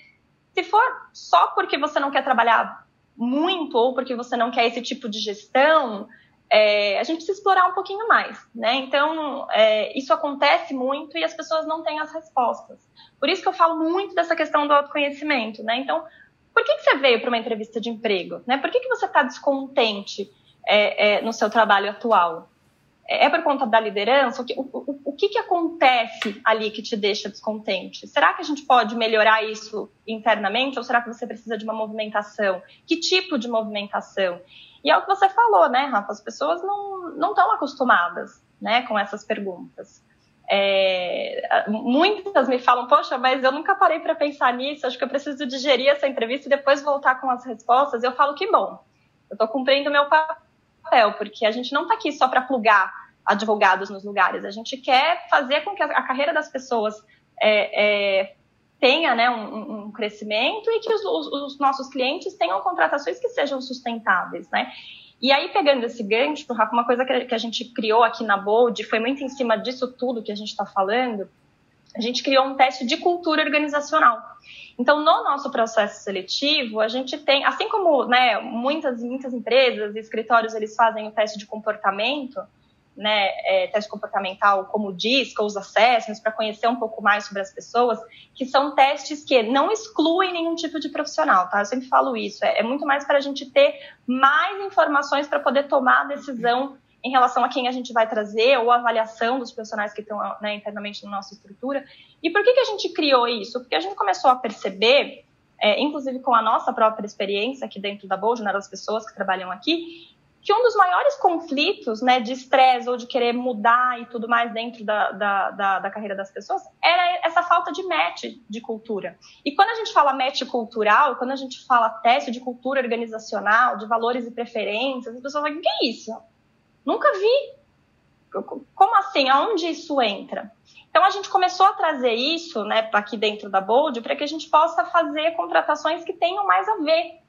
se for só porque você não quer trabalhar muito ou porque você não quer esse tipo de gestão, é, a gente precisa explorar um pouquinho mais, né? Então, é, isso acontece muito e as pessoas não têm as respostas. Por isso que eu falo muito dessa questão do autoconhecimento, né? Então, por que, que você veio para uma entrevista de emprego? Né? Por que, que você está descontente é, é, no seu trabalho atual? É, é por conta da liderança? O que, o, o que, que acontece ali que te deixa descontente? Será que a gente pode melhorar isso internamente ou será que você precisa de uma movimentação? Que tipo de movimentação? E é o que você falou, né, Rafa? As pessoas não estão acostumadas né, com essas perguntas. É, muitas me falam, poxa, mas eu nunca parei para pensar nisso, acho que eu preciso digerir essa entrevista e depois voltar com as respostas. Eu falo que bom, eu estou cumprindo meu papel, porque a gente não está aqui só para plugar advogados nos lugares, a gente quer fazer com que a, carreira das pessoas é, é, tenha né, um, um, crescimento e que os, os, os, nossos clientes tenham contratações que sejam sustentáveis, né? E aí, pegando esse gancho, Rafa, uma coisa que a gente criou aqui na Bold, foi muito em cima disso tudo que a gente está falando, a gente criou um teste de cultura organizacional. Então, no nosso processo seletivo, a gente tem, assim como né, muitas, muitas empresas e escritórios eles fazem o teste de comportamento, né, é, teste comportamental como o DISC ou os assessments, para conhecer um pouco mais sobre as pessoas, que são testes que não excluem nenhum tipo de profissional, tá? Eu sempre falo isso, é, é muito mais para a gente ter mais informações para poder tomar a decisão em relação a quem a gente vai trazer ou a avaliação dos profissionais que estão né, internamente na nossa estrutura. E por que, que a gente criou isso? Porque a gente começou a perceber, é, inclusive com a nossa própria experiência aqui dentro da Bolsa, né, das pessoas que trabalham aqui, que um dos maiores conflitos né, de estresse ou de querer mudar e tudo mais dentro da, da, da, da, carreira das pessoas era essa falta de match de cultura. E quando a gente fala match cultural, quando a gente fala teste de cultura organizacional, de valores e preferências, as pessoas falam, o que é isso? Nunca vi. Como assim? Aonde isso entra? Então a gente começou a trazer isso né, aqui dentro da Bold para que a gente possa fazer contratações que tenham mais a ver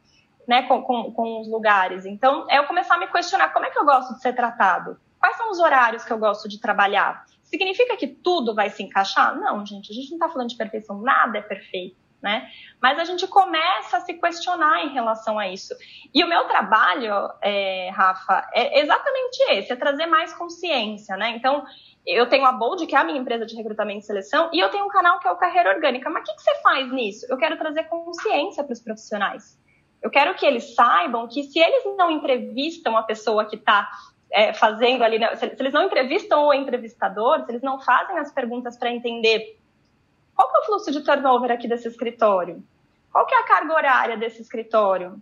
né, com, com, com os lugares. Então, é eu começar a me questionar como é que eu gosto de ser tratado? Quais são os horários que eu gosto de trabalhar? Significa que tudo vai se encaixar? Não, gente, a gente não está falando de perfeição, nada é perfeito. Né? Mas a gente começa a se questionar em relação a isso. E o meu trabalho, é, Rafa, é exatamente esse, é trazer mais consciência, né? Então, eu tenho a Bold, que é a minha empresa de recrutamento e seleção, e eu tenho um canal que é o Carreira Orgânica. Mas o que, que você faz nisso? Eu quero trazer consciência para os profissionais. Eu quero que eles saibam que se eles não entrevistam a pessoa que está é, fazendo ali, né, se, eles não entrevistam o entrevistador, se eles não fazem as perguntas para entender qual é o fluxo de turnover aqui desse escritório, qual que é a carga horária desse escritório,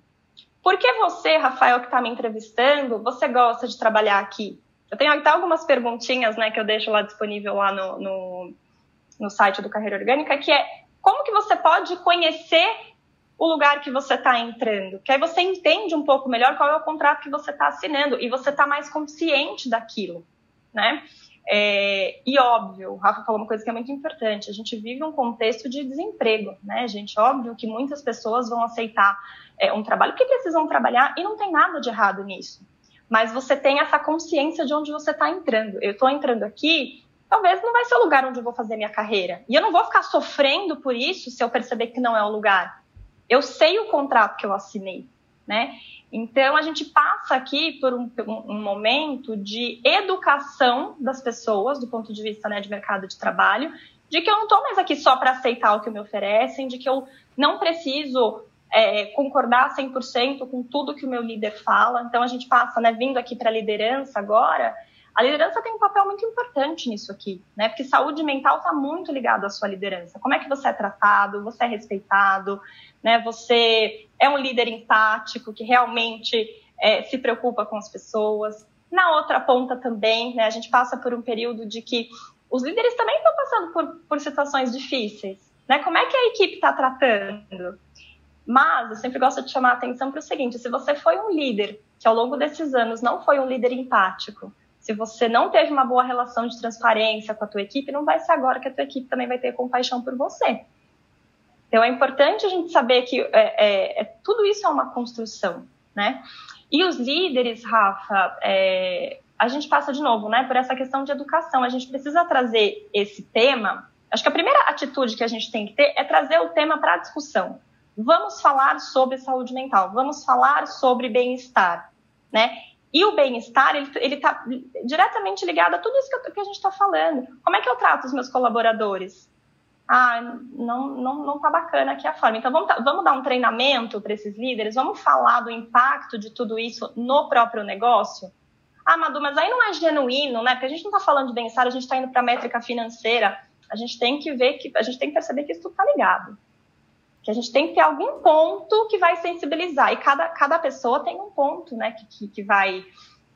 por que você, Rafael, que está me entrevistando, você gosta de trabalhar aqui? Eu tenho até algumas perguntinhas, né, que eu deixo lá disponível lá no, no, no site do Carreira Orgânica, que é como que você pode conhecer o lugar que você está entrando, que aí você entende um pouco melhor qual é o contrato que você está assinando e você está mais consciente daquilo, né? É, e óbvio, o Rafa falou uma coisa que é muito importante, a gente vive um contexto de desemprego, né, gente? Óbvio que muitas pessoas vão aceitar é, um trabalho porque precisam trabalhar e não tem nada de errado nisso. Mas você tem essa consciência de onde você está entrando. Eu estou entrando aqui, talvez não vai ser o lugar onde eu vou fazer minha carreira. E eu não vou ficar sofrendo por isso se eu perceber que não é o lugar. Eu sei o contrato que eu assinei, né? Então, a gente passa aqui por um, um, momento de educação das pessoas, do ponto de vista né, de mercado de trabalho, de que eu não estou mais aqui só para aceitar o que me oferecem, de que eu não preciso é, concordar 100% com tudo que o meu líder fala. Então, a gente passa, né, vindo aqui para a liderança agora, a liderança tem um papel muito importante nisso aqui, né? Porque saúde mental está muito ligado à sua liderança. Como é que você é tratado, você é respeitado, né? Você é um líder empático que realmente é, se preocupa com as pessoas. Na outra ponta também, né? A gente passa por um período de que os líderes também estão passando por, por situações difíceis, né? Como é que a equipe está tratando? Mas eu sempre gosto de chamar a atenção para o seguinte: se você foi um líder que ao longo desses anos não foi um líder empático, se você não teve uma boa relação de transparência com a tua equipe, não vai ser agora que a tua equipe também vai ter compaixão por você. Então é importante a gente saber que é, é, é tudo isso é uma construção, né? E os líderes, Rafa, é, a gente passa de novo, né, por essa questão de educação. A gente precisa trazer esse tema. Acho que a primeira atitude que a gente tem que ter é trazer o tema para a discussão. Vamos falar sobre saúde mental, vamos falar sobre bem-estar, né? E o bem-estar, ele está diretamente ligado a tudo isso que, que a gente está falando. Como é que eu trato os meus colaboradores? Ah, não, não, não tá bacana aqui a forma. Então, vamos, vamos dar um treinamento para esses líderes? Vamos falar do impacto de tudo isso no próprio negócio? Ah, Madu, mas aí não é genuíno, né? Porque a gente não está falando de bem-estar, a gente está indo para a métrica financeira. A gente tem que ver que a gente tem que perceber que isso tudo está ligado. Que a gente tem que ter algum ponto que vai sensibilizar. E cada, cada pessoa tem um ponto, né, que, que, que vai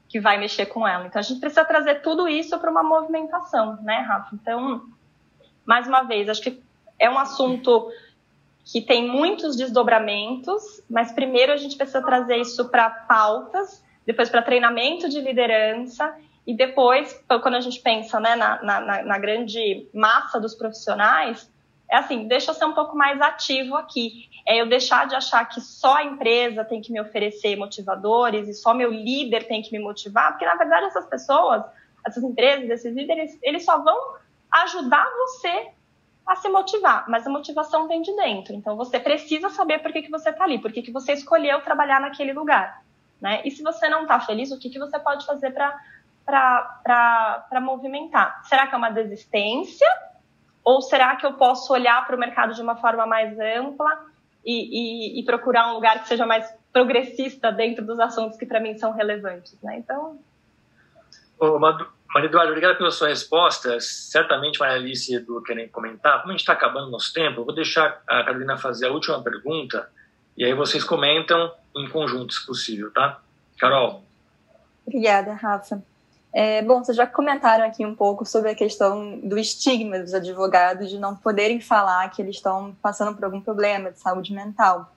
que vai mexer com ela. Então a gente precisa trazer tudo isso para uma movimentação, né, Rafa? Então, mais uma vez, acho que é um assunto que tem muitos desdobramentos, mas primeiro a gente precisa trazer isso para pautas depois para treinamento de liderança e depois, quando a gente pensa né, na, na, na, grande massa dos profissionais, é assim, deixa eu ser um pouco mais ativo aqui. É eu deixar de achar que só a empresa tem que me oferecer motivadores e só meu líder tem que me motivar, porque na verdade essas pessoas, essas empresas, esses líderes, eles só vão ajudar você a se motivar, mas a motivação vem de dentro. Então você precisa saber por que, que você está ali, por que, que você escolheu trabalhar naquele lugar. Né? E se você não está feliz, o que, que você pode fazer para movimentar? Será que é uma desistência? Ou será que eu posso olhar para o mercado de uma forma mais ampla e, e, e, procurar um lugar que seja mais progressista dentro dos assuntos que para mim são relevantes? Né? Então. Ô, Maria Eduardo, obrigado pela sua resposta. Certamente Maria Alice e Edu querem comentar. Como a gente está acabando nosso tempo, eu vou deixar a Carolina fazer a última pergunta e aí vocês comentam em conjunto, se possível, tá? Carol. Obrigada, Rafa. É, bom, vocês já comentaram aqui um pouco sobre a questão do estigma dos advogados de não poderem falar que eles estão passando por algum problema de saúde mental.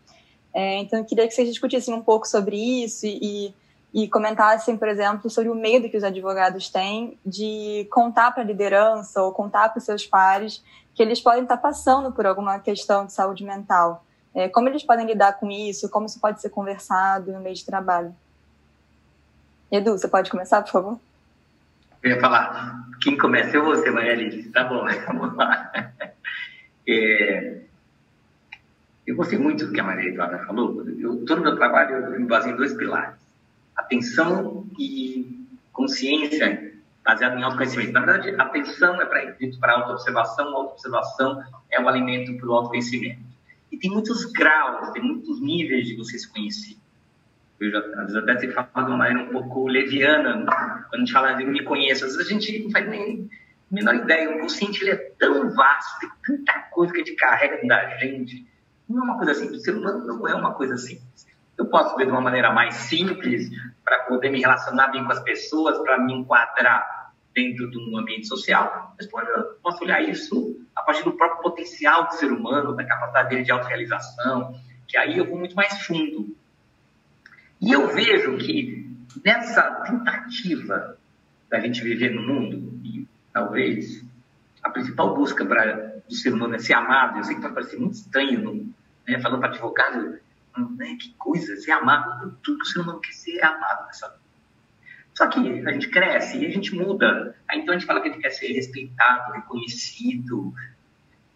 É, então, eu queria que vocês discutissem um pouco sobre isso e, e comentassem, por exemplo, sobre o medo que os advogados têm de contar para a liderança ou contar para os seus pares que eles podem estar passando por alguma questão de saúde mental. É, como eles podem lidar com isso? Como isso pode ser conversado no meio de trabalho? Edu, você pode começar, por favor? Eu ia falar, quem começa? Vou ser, Maria Alice. Tá bom, [LAUGHS] vamos lá. É, eu gostei muito do que a Maria Eduarda falou. Eu, todo o meu trabalho eu me baseio em dois pilares. Atenção e consciência baseado em autoconhecimento. Na verdade, atenção é para autoobservação, autoobservação é o alimento para o autoconhecimento. E tem muitos graus, tem muitos níveis de você se conhecer. Eu já, às vezes até te falo de uma maneira um pouco leviana, quando a gente fala de me conheço, às vezes a gente não faz nem a menor ideia. O consciente ele é tão vasto, tem tanta coisa que a gente carrega da gente. Não é uma coisa simples. O ser humano não é uma coisa simples. Eu posso ver de uma maneira mais simples para poder me relacionar bem com as pessoas, para me enquadrar dentro de um ambiente social, mas posso olhar isso a partir do próprio potencial do ser humano, da capacidade dele de autorrealização, que aí eu vou muito mais fundo. E eu vejo que nessa tentativa da gente viver no mundo, e talvez a principal busca para do ser humano é ser amado, eu sei que vai parecer muito estranho, né, falando para advogado, né, que coisa, ser amado, tudo que o ser humano quer ser é amado nessa vida. Só que a gente cresce e a gente muda. Aí então a gente fala que a gente quer ser respeitado, reconhecido,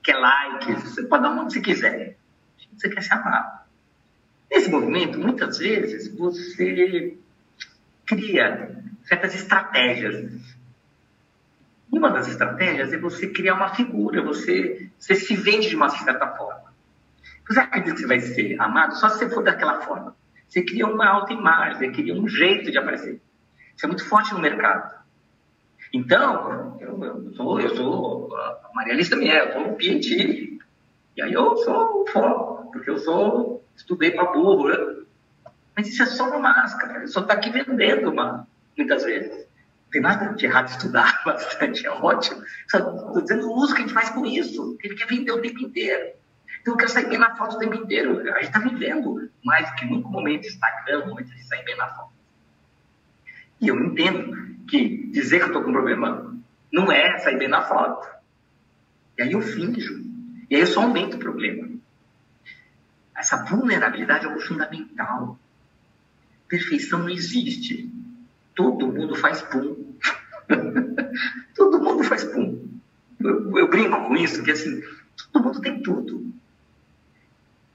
quer likes. Você pode dar onde você quiser. Você quer ser amado. Nesse movimento, muitas vezes, você cria certas estratégias. E uma das estratégias é você criar uma figura, você, você se vende de uma certa forma. Você acredita que você vai ser amado só se você for daquela forma. Você cria uma autoimagem, você cria um jeito de aparecer. Isso é muito forte no mercado. Então, eu, eu sou, eu sou a Maria Alice também é, eu sou um PhD. E aí eu sou o foco, porque eu sou, estudei para burro. Né? Mas isso é só uma máscara, eu só está aqui vendendo, mano, muitas vezes. Não tem nada de errado estudar [LAUGHS] bastante, é ótimo. Estou dizendo o uso que a gente faz com isso, ele quer vender o tempo inteiro. Então eu quero sair bem na foto o tempo inteiro. A gente está vivendo mais que nunca momento Instagram, momento de sair bem na foto. E eu entendo que dizer que eu estou com problema não é sair bem na foto. E aí eu finjo. E aí eu só aumento o problema. Essa vulnerabilidade é algo fundamental. Perfeição não existe. Todo mundo faz pum. [LAUGHS] todo mundo faz pum. Eu, eu, brinco com isso, que assim, todo mundo tem tudo.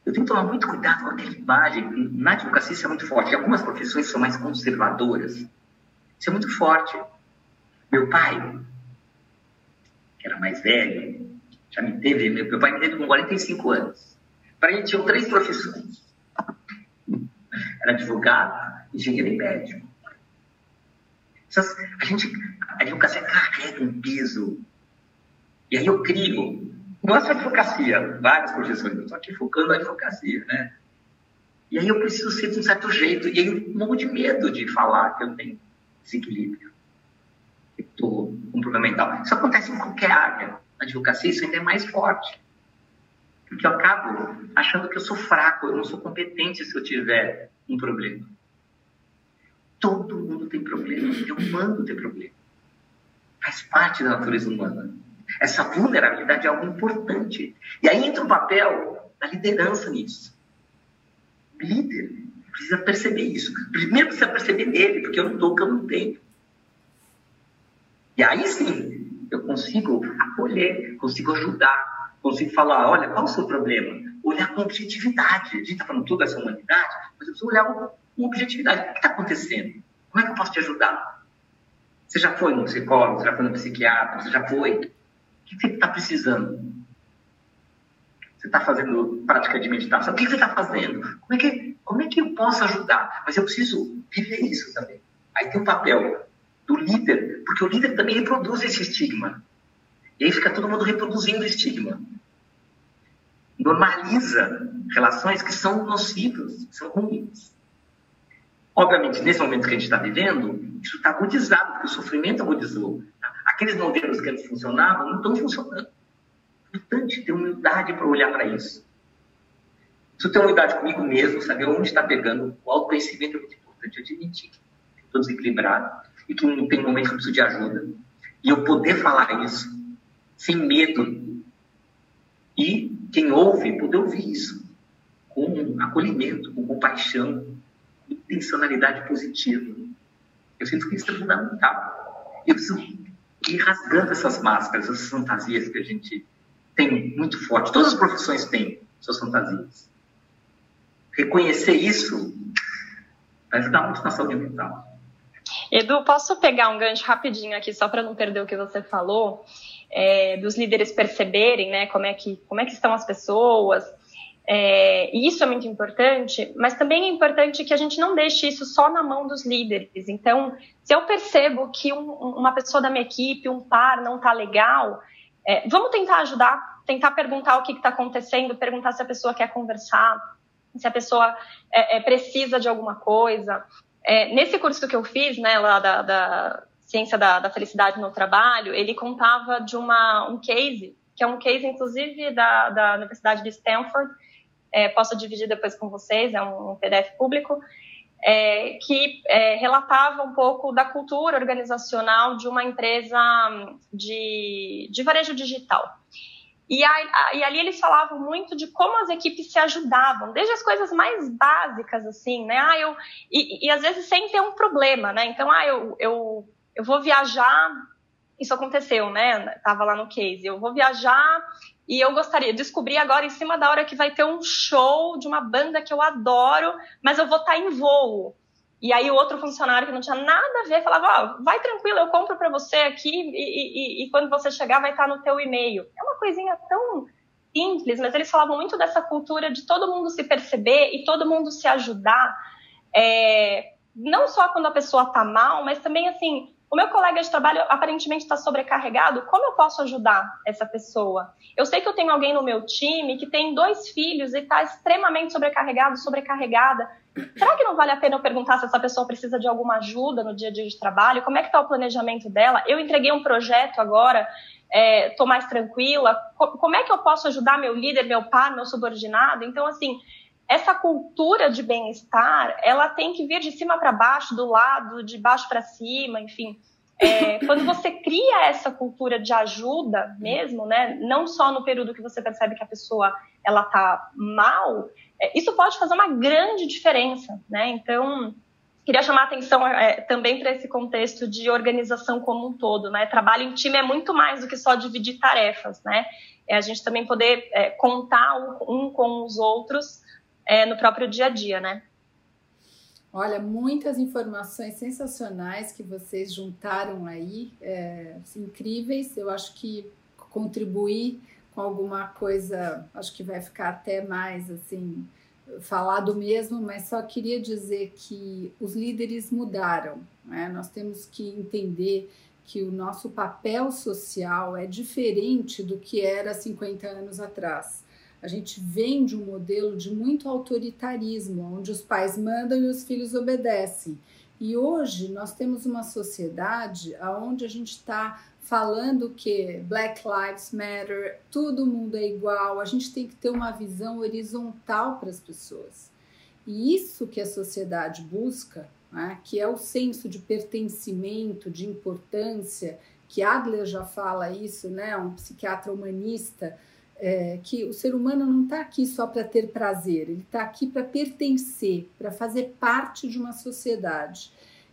Eu tenho que tomar muito cuidado com aquela imagem. Na advocacia isso é muito forte. Algumas profissões são mais conservadoras. Isso é muito forte. Meu pai, que era mais velho, já me teve, meu pai me teve com 45 anos. Para ele tinham três profissões. Era advogado, engenheiro e médico. A gente, a advocacia carrega um peso. E aí eu crio, não é só advocacia, várias profissões, eu estou aqui focando na advocacia, né? E aí eu preciso ser de um certo jeito, e aí eu morro de medo de falar que eu tenho desequilíbrio, estou com um problema mental. Isso acontece em qualquer área. Na advocacia isso ainda é mais forte. Porque eu acabo achando que eu sou fraco, eu não sou competente se eu tiver um problema. Todo mundo tem problema, é humano ter problema. Faz parte da natureza humana. Essa vulnerabilidade é algo importante. E aí entra o papel da liderança nisso. Líder precisa perceber isso. Primeiro precisa perceber nele, porque eu não dou o que eu não tenho. E aí sim, eu consigo acolher, consigo ajudar, consigo falar, olha, qual é o seu problema? Olhar com objetividade. A gente está falando toda essa humanidade, mas eu preciso olhar com, objetividade. O que está acontecendo? Como é que eu posso te ajudar? Você já foi no psicólogo, você já foi no psiquiatra, você já foi? O que você está precisando? Você está fazendo prática de meditação? O que você está fazendo? Como é, que, como é que eu posso ajudar? Mas eu preciso viver isso também. Aí tem o papel do líder, porque o líder também reproduz esse estigma. E aí fica todo mundo reproduzindo estigma. Normaliza relações que são nocivas, que são ruins. Obviamente, nesse momento que a gente está vivendo, isso está agudizado, porque o sofrimento agudizou. Aqueles modelos que antes funcionavam não estão funcionando. É importante ter humildade para olhar para isso. Preciso ter humildade comigo mesmo, saber onde está pegando. O autoconhecimento é muito importante. Admitir que estou desequilibrado e que tem um momento que eu preciso de ajuda. E eu poder falar isso sem medo. E quem ouve, poder ouvir isso com acolhimento, com compaixão, com intencionalidade positiva. Eu sinto que isso é fundamental. Eu preciso ir rasgando essas máscaras, essas fantasias que a gente tem muito forte. Todas as profissões têm suas fantasias. Reconhecer isso vai ajudar muito na saúde mental. Edu, posso pegar um gancho rapidinho aqui, só para não perder o que você falou? É, dos líderes perceberem né, como, é que, como é que estão as pessoas. É, e isso é muito importante, mas também é importante que a gente não deixe isso só na mão dos líderes. Então, se eu percebo que um, uma pessoa da minha equipe, um par, não está legal, é, vamos tentar ajudar, tentar perguntar o que está acontecendo, perguntar se a pessoa quer conversar, se a pessoa é, é precisa de alguma coisa. É, nesse curso que eu fiz, né, lá da, da Ciência da, da Felicidade no Trabalho, ele contava de uma, um case, que é um case, inclusive, da, da Universidade de Stanford, é, posso dividir depois com vocês, é um, PDF público, é, que é, relatava um pouco da cultura organizacional de uma empresa de, de varejo digital. E, a, e, ali eles falavam muito de como as equipes se ajudavam, desde as coisas mais básicas, assim, né? Ah, eu, e, e às vezes sem ter um problema, né? Então, ah, eu, eu eu vou viajar, isso aconteceu, né? Tava lá no case, eu vou viajar e eu gostaria, descobrir agora em cima da hora que vai ter um show de uma banda que eu adoro, mas eu vou estar tá em voo. E aí o outro funcionário que não tinha nada a ver falava, ó, oh, vai tranquilo, eu compro para você aqui e, e, e, quando você chegar vai estar tá no teu e-mail. É uma coisinha tão simples, mas eles falavam muito dessa cultura de todo mundo se perceber e todo mundo se ajudar. É, não só quando a pessoa está mal, mas também assim, o meu colega de trabalho aparentemente está sobrecarregado, como eu posso ajudar essa pessoa? Eu sei que eu tenho alguém no meu time que tem dois filhos e está extremamente sobrecarregado, sobrecarregada. Será que não vale a pena eu perguntar se essa pessoa precisa de alguma ajuda no dia a dia de trabalho? Como é que está o planejamento dela? Eu entreguei um projeto agora, estou é, mais tranquila. Como é que eu posso ajudar meu líder, meu par, meu subordinado? Então, assim, essa cultura de bem-estar, ela tem que vir de cima para baixo, do lado, de baixo para cima, enfim. É, [LAUGHS] quando você cria essa cultura de ajuda mesmo, né, não só no período que você percebe que a pessoa ela tá mal, é, isso pode fazer uma grande diferença, né? Então, queria chamar a atenção é, também para esse contexto de organização como um todo, né? Trabalho em time é muito mais do que só dividir tarefas, né? É a gente também poder é, contar um com os outros é, no próprio dia a dia, né? Olha, muitas informações sensacionais que vocês juntaram aí, é, incríveis. Eu acho que contribuir com alguma coisa, acho que vai ficar até mais assim falar do mesmo, mas só queria dizer que os líderes mudaram. Né? Nós temos que entender que o nosso papel social é diferente do que era 50 anos atrás. A gente vem de um modelo de muito autoritarismo, onde os pais mandam e os filhos obedecem. E hoje nós temos uma sociedade onde a gente está falando que Black Lives Matter, todo mundo é igual, a gente tem que ter uma visão horizontal para as pessoas. E isso que a sociedade busca, né, que é o senso de pertencimento, de importância, que Adler já fala isso, né, um psiquiatra humanista, é, que o ser humano não está aqui só para ter prazer, ele está aqui para pertencer, para fazer parte de uma sociedade.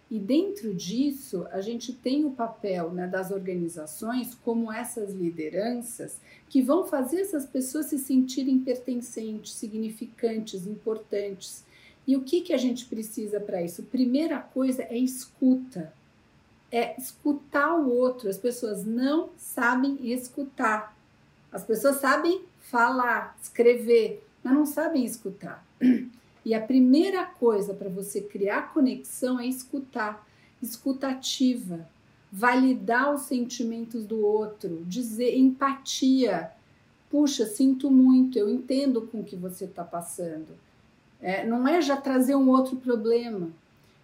E dentro disso, a gente tem o papel né, das organizações como essas lideranças que vão fazer essas pessoas se sentirem pertencentes, significantes, importantes. E o que, que a gente precisa para isso? Primeira coisa é escuta. É escutar o outro. As pessoas não sabem escutar. As pessoas sabem falar, escrever, mas não sabem escutar. E a primeira coisa para você criar conexão é escutar, escutativa, validar os sentimentos do outro, dizer empatia. Puxa, sinto muito, eu entendo com o que você está passando. É, não é já trazer um outro problema.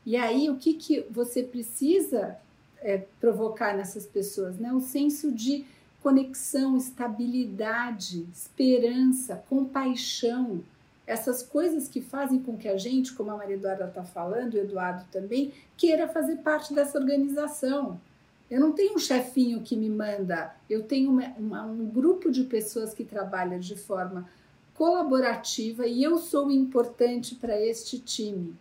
E aí, o que, que você precisa é, provocar nessas pessoas? Né? O senso de conexão, estabilidade, esperança, compaixão essas coisas que fazem com que a gente, como a Maria Eduarda está falando, o Eduardo também, queira fazer parte dessa organização. Eu não tenho um chefinho que me manda, eu tenho uma, uma, um grupo de pessoas que trabalham de forma colaborativa e eu sou importante para este time.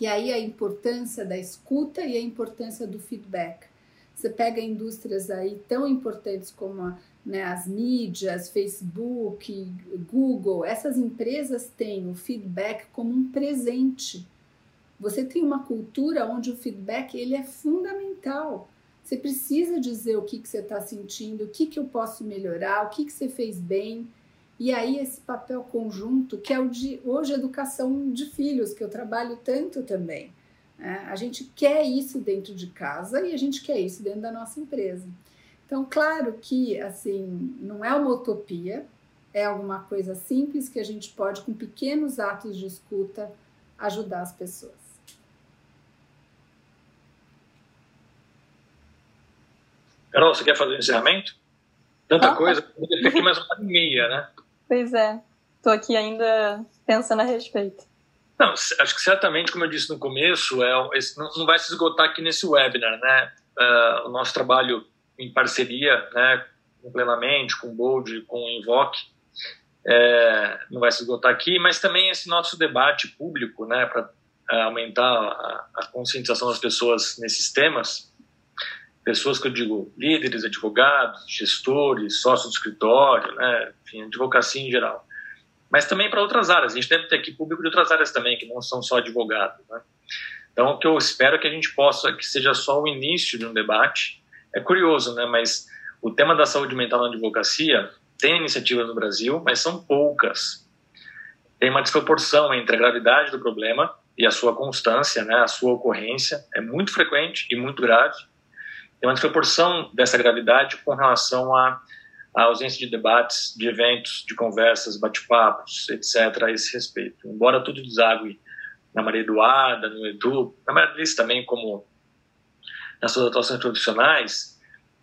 E aí a importância da escuta e a importância do feedback. Você pega indústrias aí tão importantes como a né, as mídias, Facebook, Google, essas empresas têm o feedback como um presente. Você tem uma cultura onde o feedback ele é fundamental. Você precisa dizer o que, que você está sentindo, o que, que eu posso melhorar, o que, que você fez bem. E aí esse papel conjunto, que é o de hoje educação de filhos, que eu trabalho tanto também. Né? A gente quer isso dentro de casa e a gente quer isso dentro da nossa empresa. Então, claro que assim não é uma utopia, é alguma coisa simples que a gente pode, com pequenos atos de escuta, ajudar as pessoas. Carol, você quer fazer o um encerramento? Tanta ah. coisa, tem aqui mais uma meia, né? Pois é, estou aqui ainda pensando a respeito. Não, acho que certamente, como eu disse no começo, é, não vai se esgotar aqui nesse webinar, né? Uh, o nosso trabalho em parceria, né, plenamente, com o Bold, com o Invoque, é, não vai se esgotar aqui, mas também esse nosso debate público, né, para é, aumentar a, a, conscientização das pessoas nesses temas, pessoas que eu digo líderes, advogados, gestores, sócios do escritório, né, enfim, advocacia em geral. Mas também para outras áreas, a gente deve ter aqui público de outras áreas também, que não são só advogados, né. Então, o que eu espero é que a gente possa, que seja só o início de um debate, é curioso, né? Mas o tema da saúde mental na advocacia tem iniciativas no Brasil, mas são poucas. Tem uma desproporção entre a gravidade do problema e a sua constância, né? A sua ocorrência é muito frequente e muito grave. Tem uma desproporção dessa gravidade com relação à, à ausência de debates, de eventos, de conversas, bate-papos, etc. a esse respeito. Embora tudo desague na Maria Eduarda, no Edu, na Maria Alice também como nas suas atuações profissionais,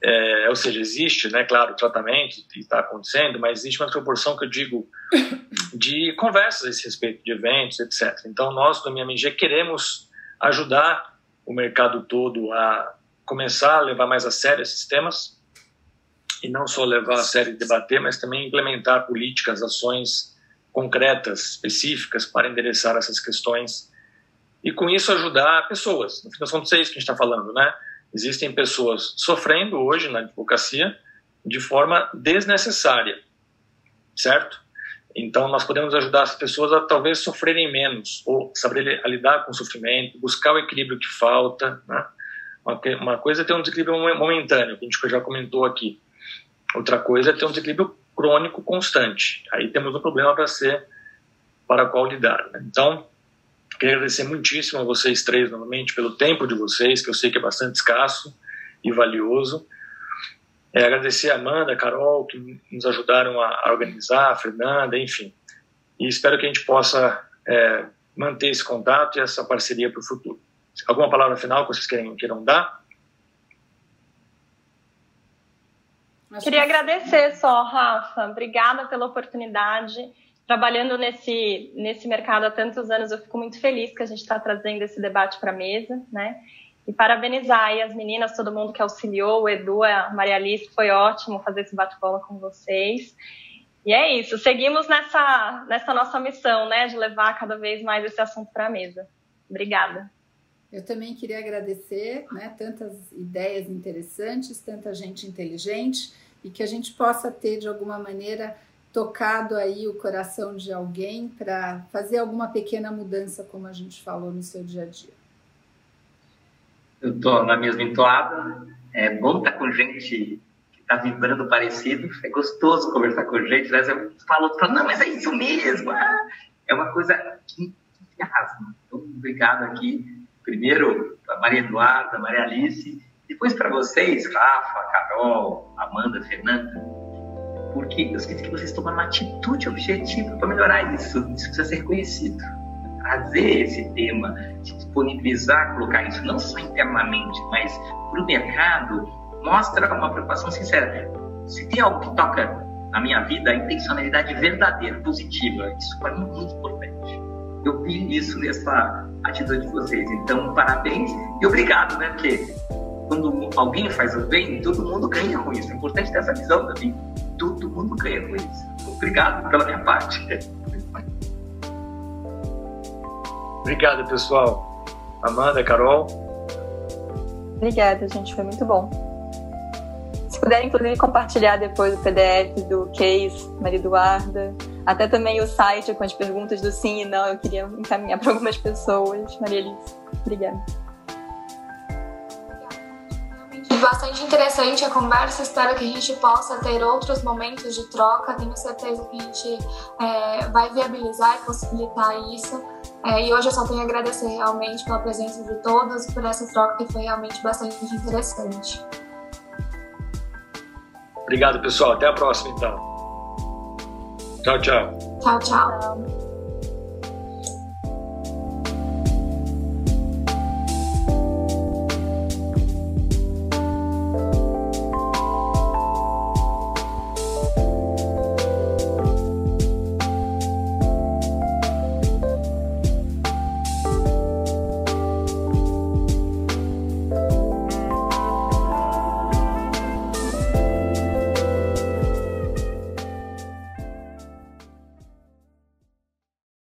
é, ou seja, existe, né, claro, tratamento está acontecendo, mas existe uma proporção que eu digo de conversas a esse respeito, de eventos, etc. Então, nós do MMG queremos ajudar o mercado todo a começar a levar mais a sério esses temas e não só levar a sério e debater, mas também implementar políticas, ações concretas, específicas para endereçar essas questões e com isso ajudar pessoas. No fim das contas é isso que a gente está falando, né? Existem pessoas sofrendo hoje na advocacia de forma desnecessária, certo? Então nós podemos ajudar as pessoas a talvez sofrerem menos ou saber lidar com o sofrimento, buscar o equilíbrio que falta, né? Uma coisa é ter um desequilíbrio momentâneo, que a gente já comentou aqui. Outra coisa é ter um desequilíbrio crônico constante. Aí temos um problema para ser para qual lidar. Né? Então, queria agradecer muitíssimo a vocês três novamente pelo tempo de vocês, que eu sei que é bastante escasso e valioso. É, agradecer a Amanda, a Carol, que nos ajudaram a, organizar, a Fernanda, enfim. E espero que a gente possa é, manter esse contato e essa parceria para o futuro. Alguma palavra final que vocês queiram, queiram dar? Queria agradecer só, Rafa. Obrigada pela oportunidade. Trabalhando nesse, nesse mercado há tantos anos, eu fico muito feliz que a gente está trazendo esse debate para a mesa, né? E parabenizar aí as meninas, todo mundo que auxiliou, o Edu, a Maria Alice, foi ótimo fazer esse bate-bola com vocês. E é isso, seguimos nessa, nessa nossa missão, né, de levar cada vez mais esse assunto para a mesa. Obrigada. Eu também queria agradecer, né, tantas ideias interessantes, tanta gente inteligente e que a gente possa ter de alguma maneira tocado aí o coração de alguém para fazer alguma pequena mudança, como a gente falou no seu dia a dia. Eu estou na mesma entoada. É bom estar com gente que está vibrando parecido. É gostoso conversar com gente. Né? Eu falo, falo, não, mas é isso mesmo. Ah, é uma coisa que entusiasma. Então, obrigado aqui Primeiro para Maria Eduarda, Maria Alice, depois para vocês, Rafa, Carol, Amanda, Fernanda, porque eu sinto que vocês tomaram uma atitude objetiva para melhorar isso. Isso precisa ser reconhecido. Trazer esse tema, disponibilizar, colocar isso não só internamente, mas para o mercado, mostra uma preocupação sincera. Se tem algo que toca na minha vida, a intencionalidade verdadeira, positiva, isso para mim é muito importante. Eu vi isso nessa atitude de vocês. Então, parabéns e obrigado, né? Porque quando alguém faz o bem, todo mundo ganha com isso. É importante ter essa visão também. Todo mundo ganha com isso. Obrigado pela minha parte. Obrigado, pessoal. Amanda, Carol. Obrigada, gente. Foi muito bom. Se puder, inclusive, compartilhar depois o PDF do case, Maria Eduarda, até também o site com as perguntas do sim e não, eu queria encaminhar para algumas pessoas. Maria Alice, obrigada. Bastante interessante a conversa. Espero que a gente possa ter outros momentos de troca. Tenho certeza que a gente é, vai viabilizar e possibilitar isso. É, e hoje eu só tenho a agradecer realmente pela presença de todos, por essa troca que foi realmente bastante interessante. Obrigado, pessoal. Até a próxima, então. Tchau, tchau. Tchau, tchau.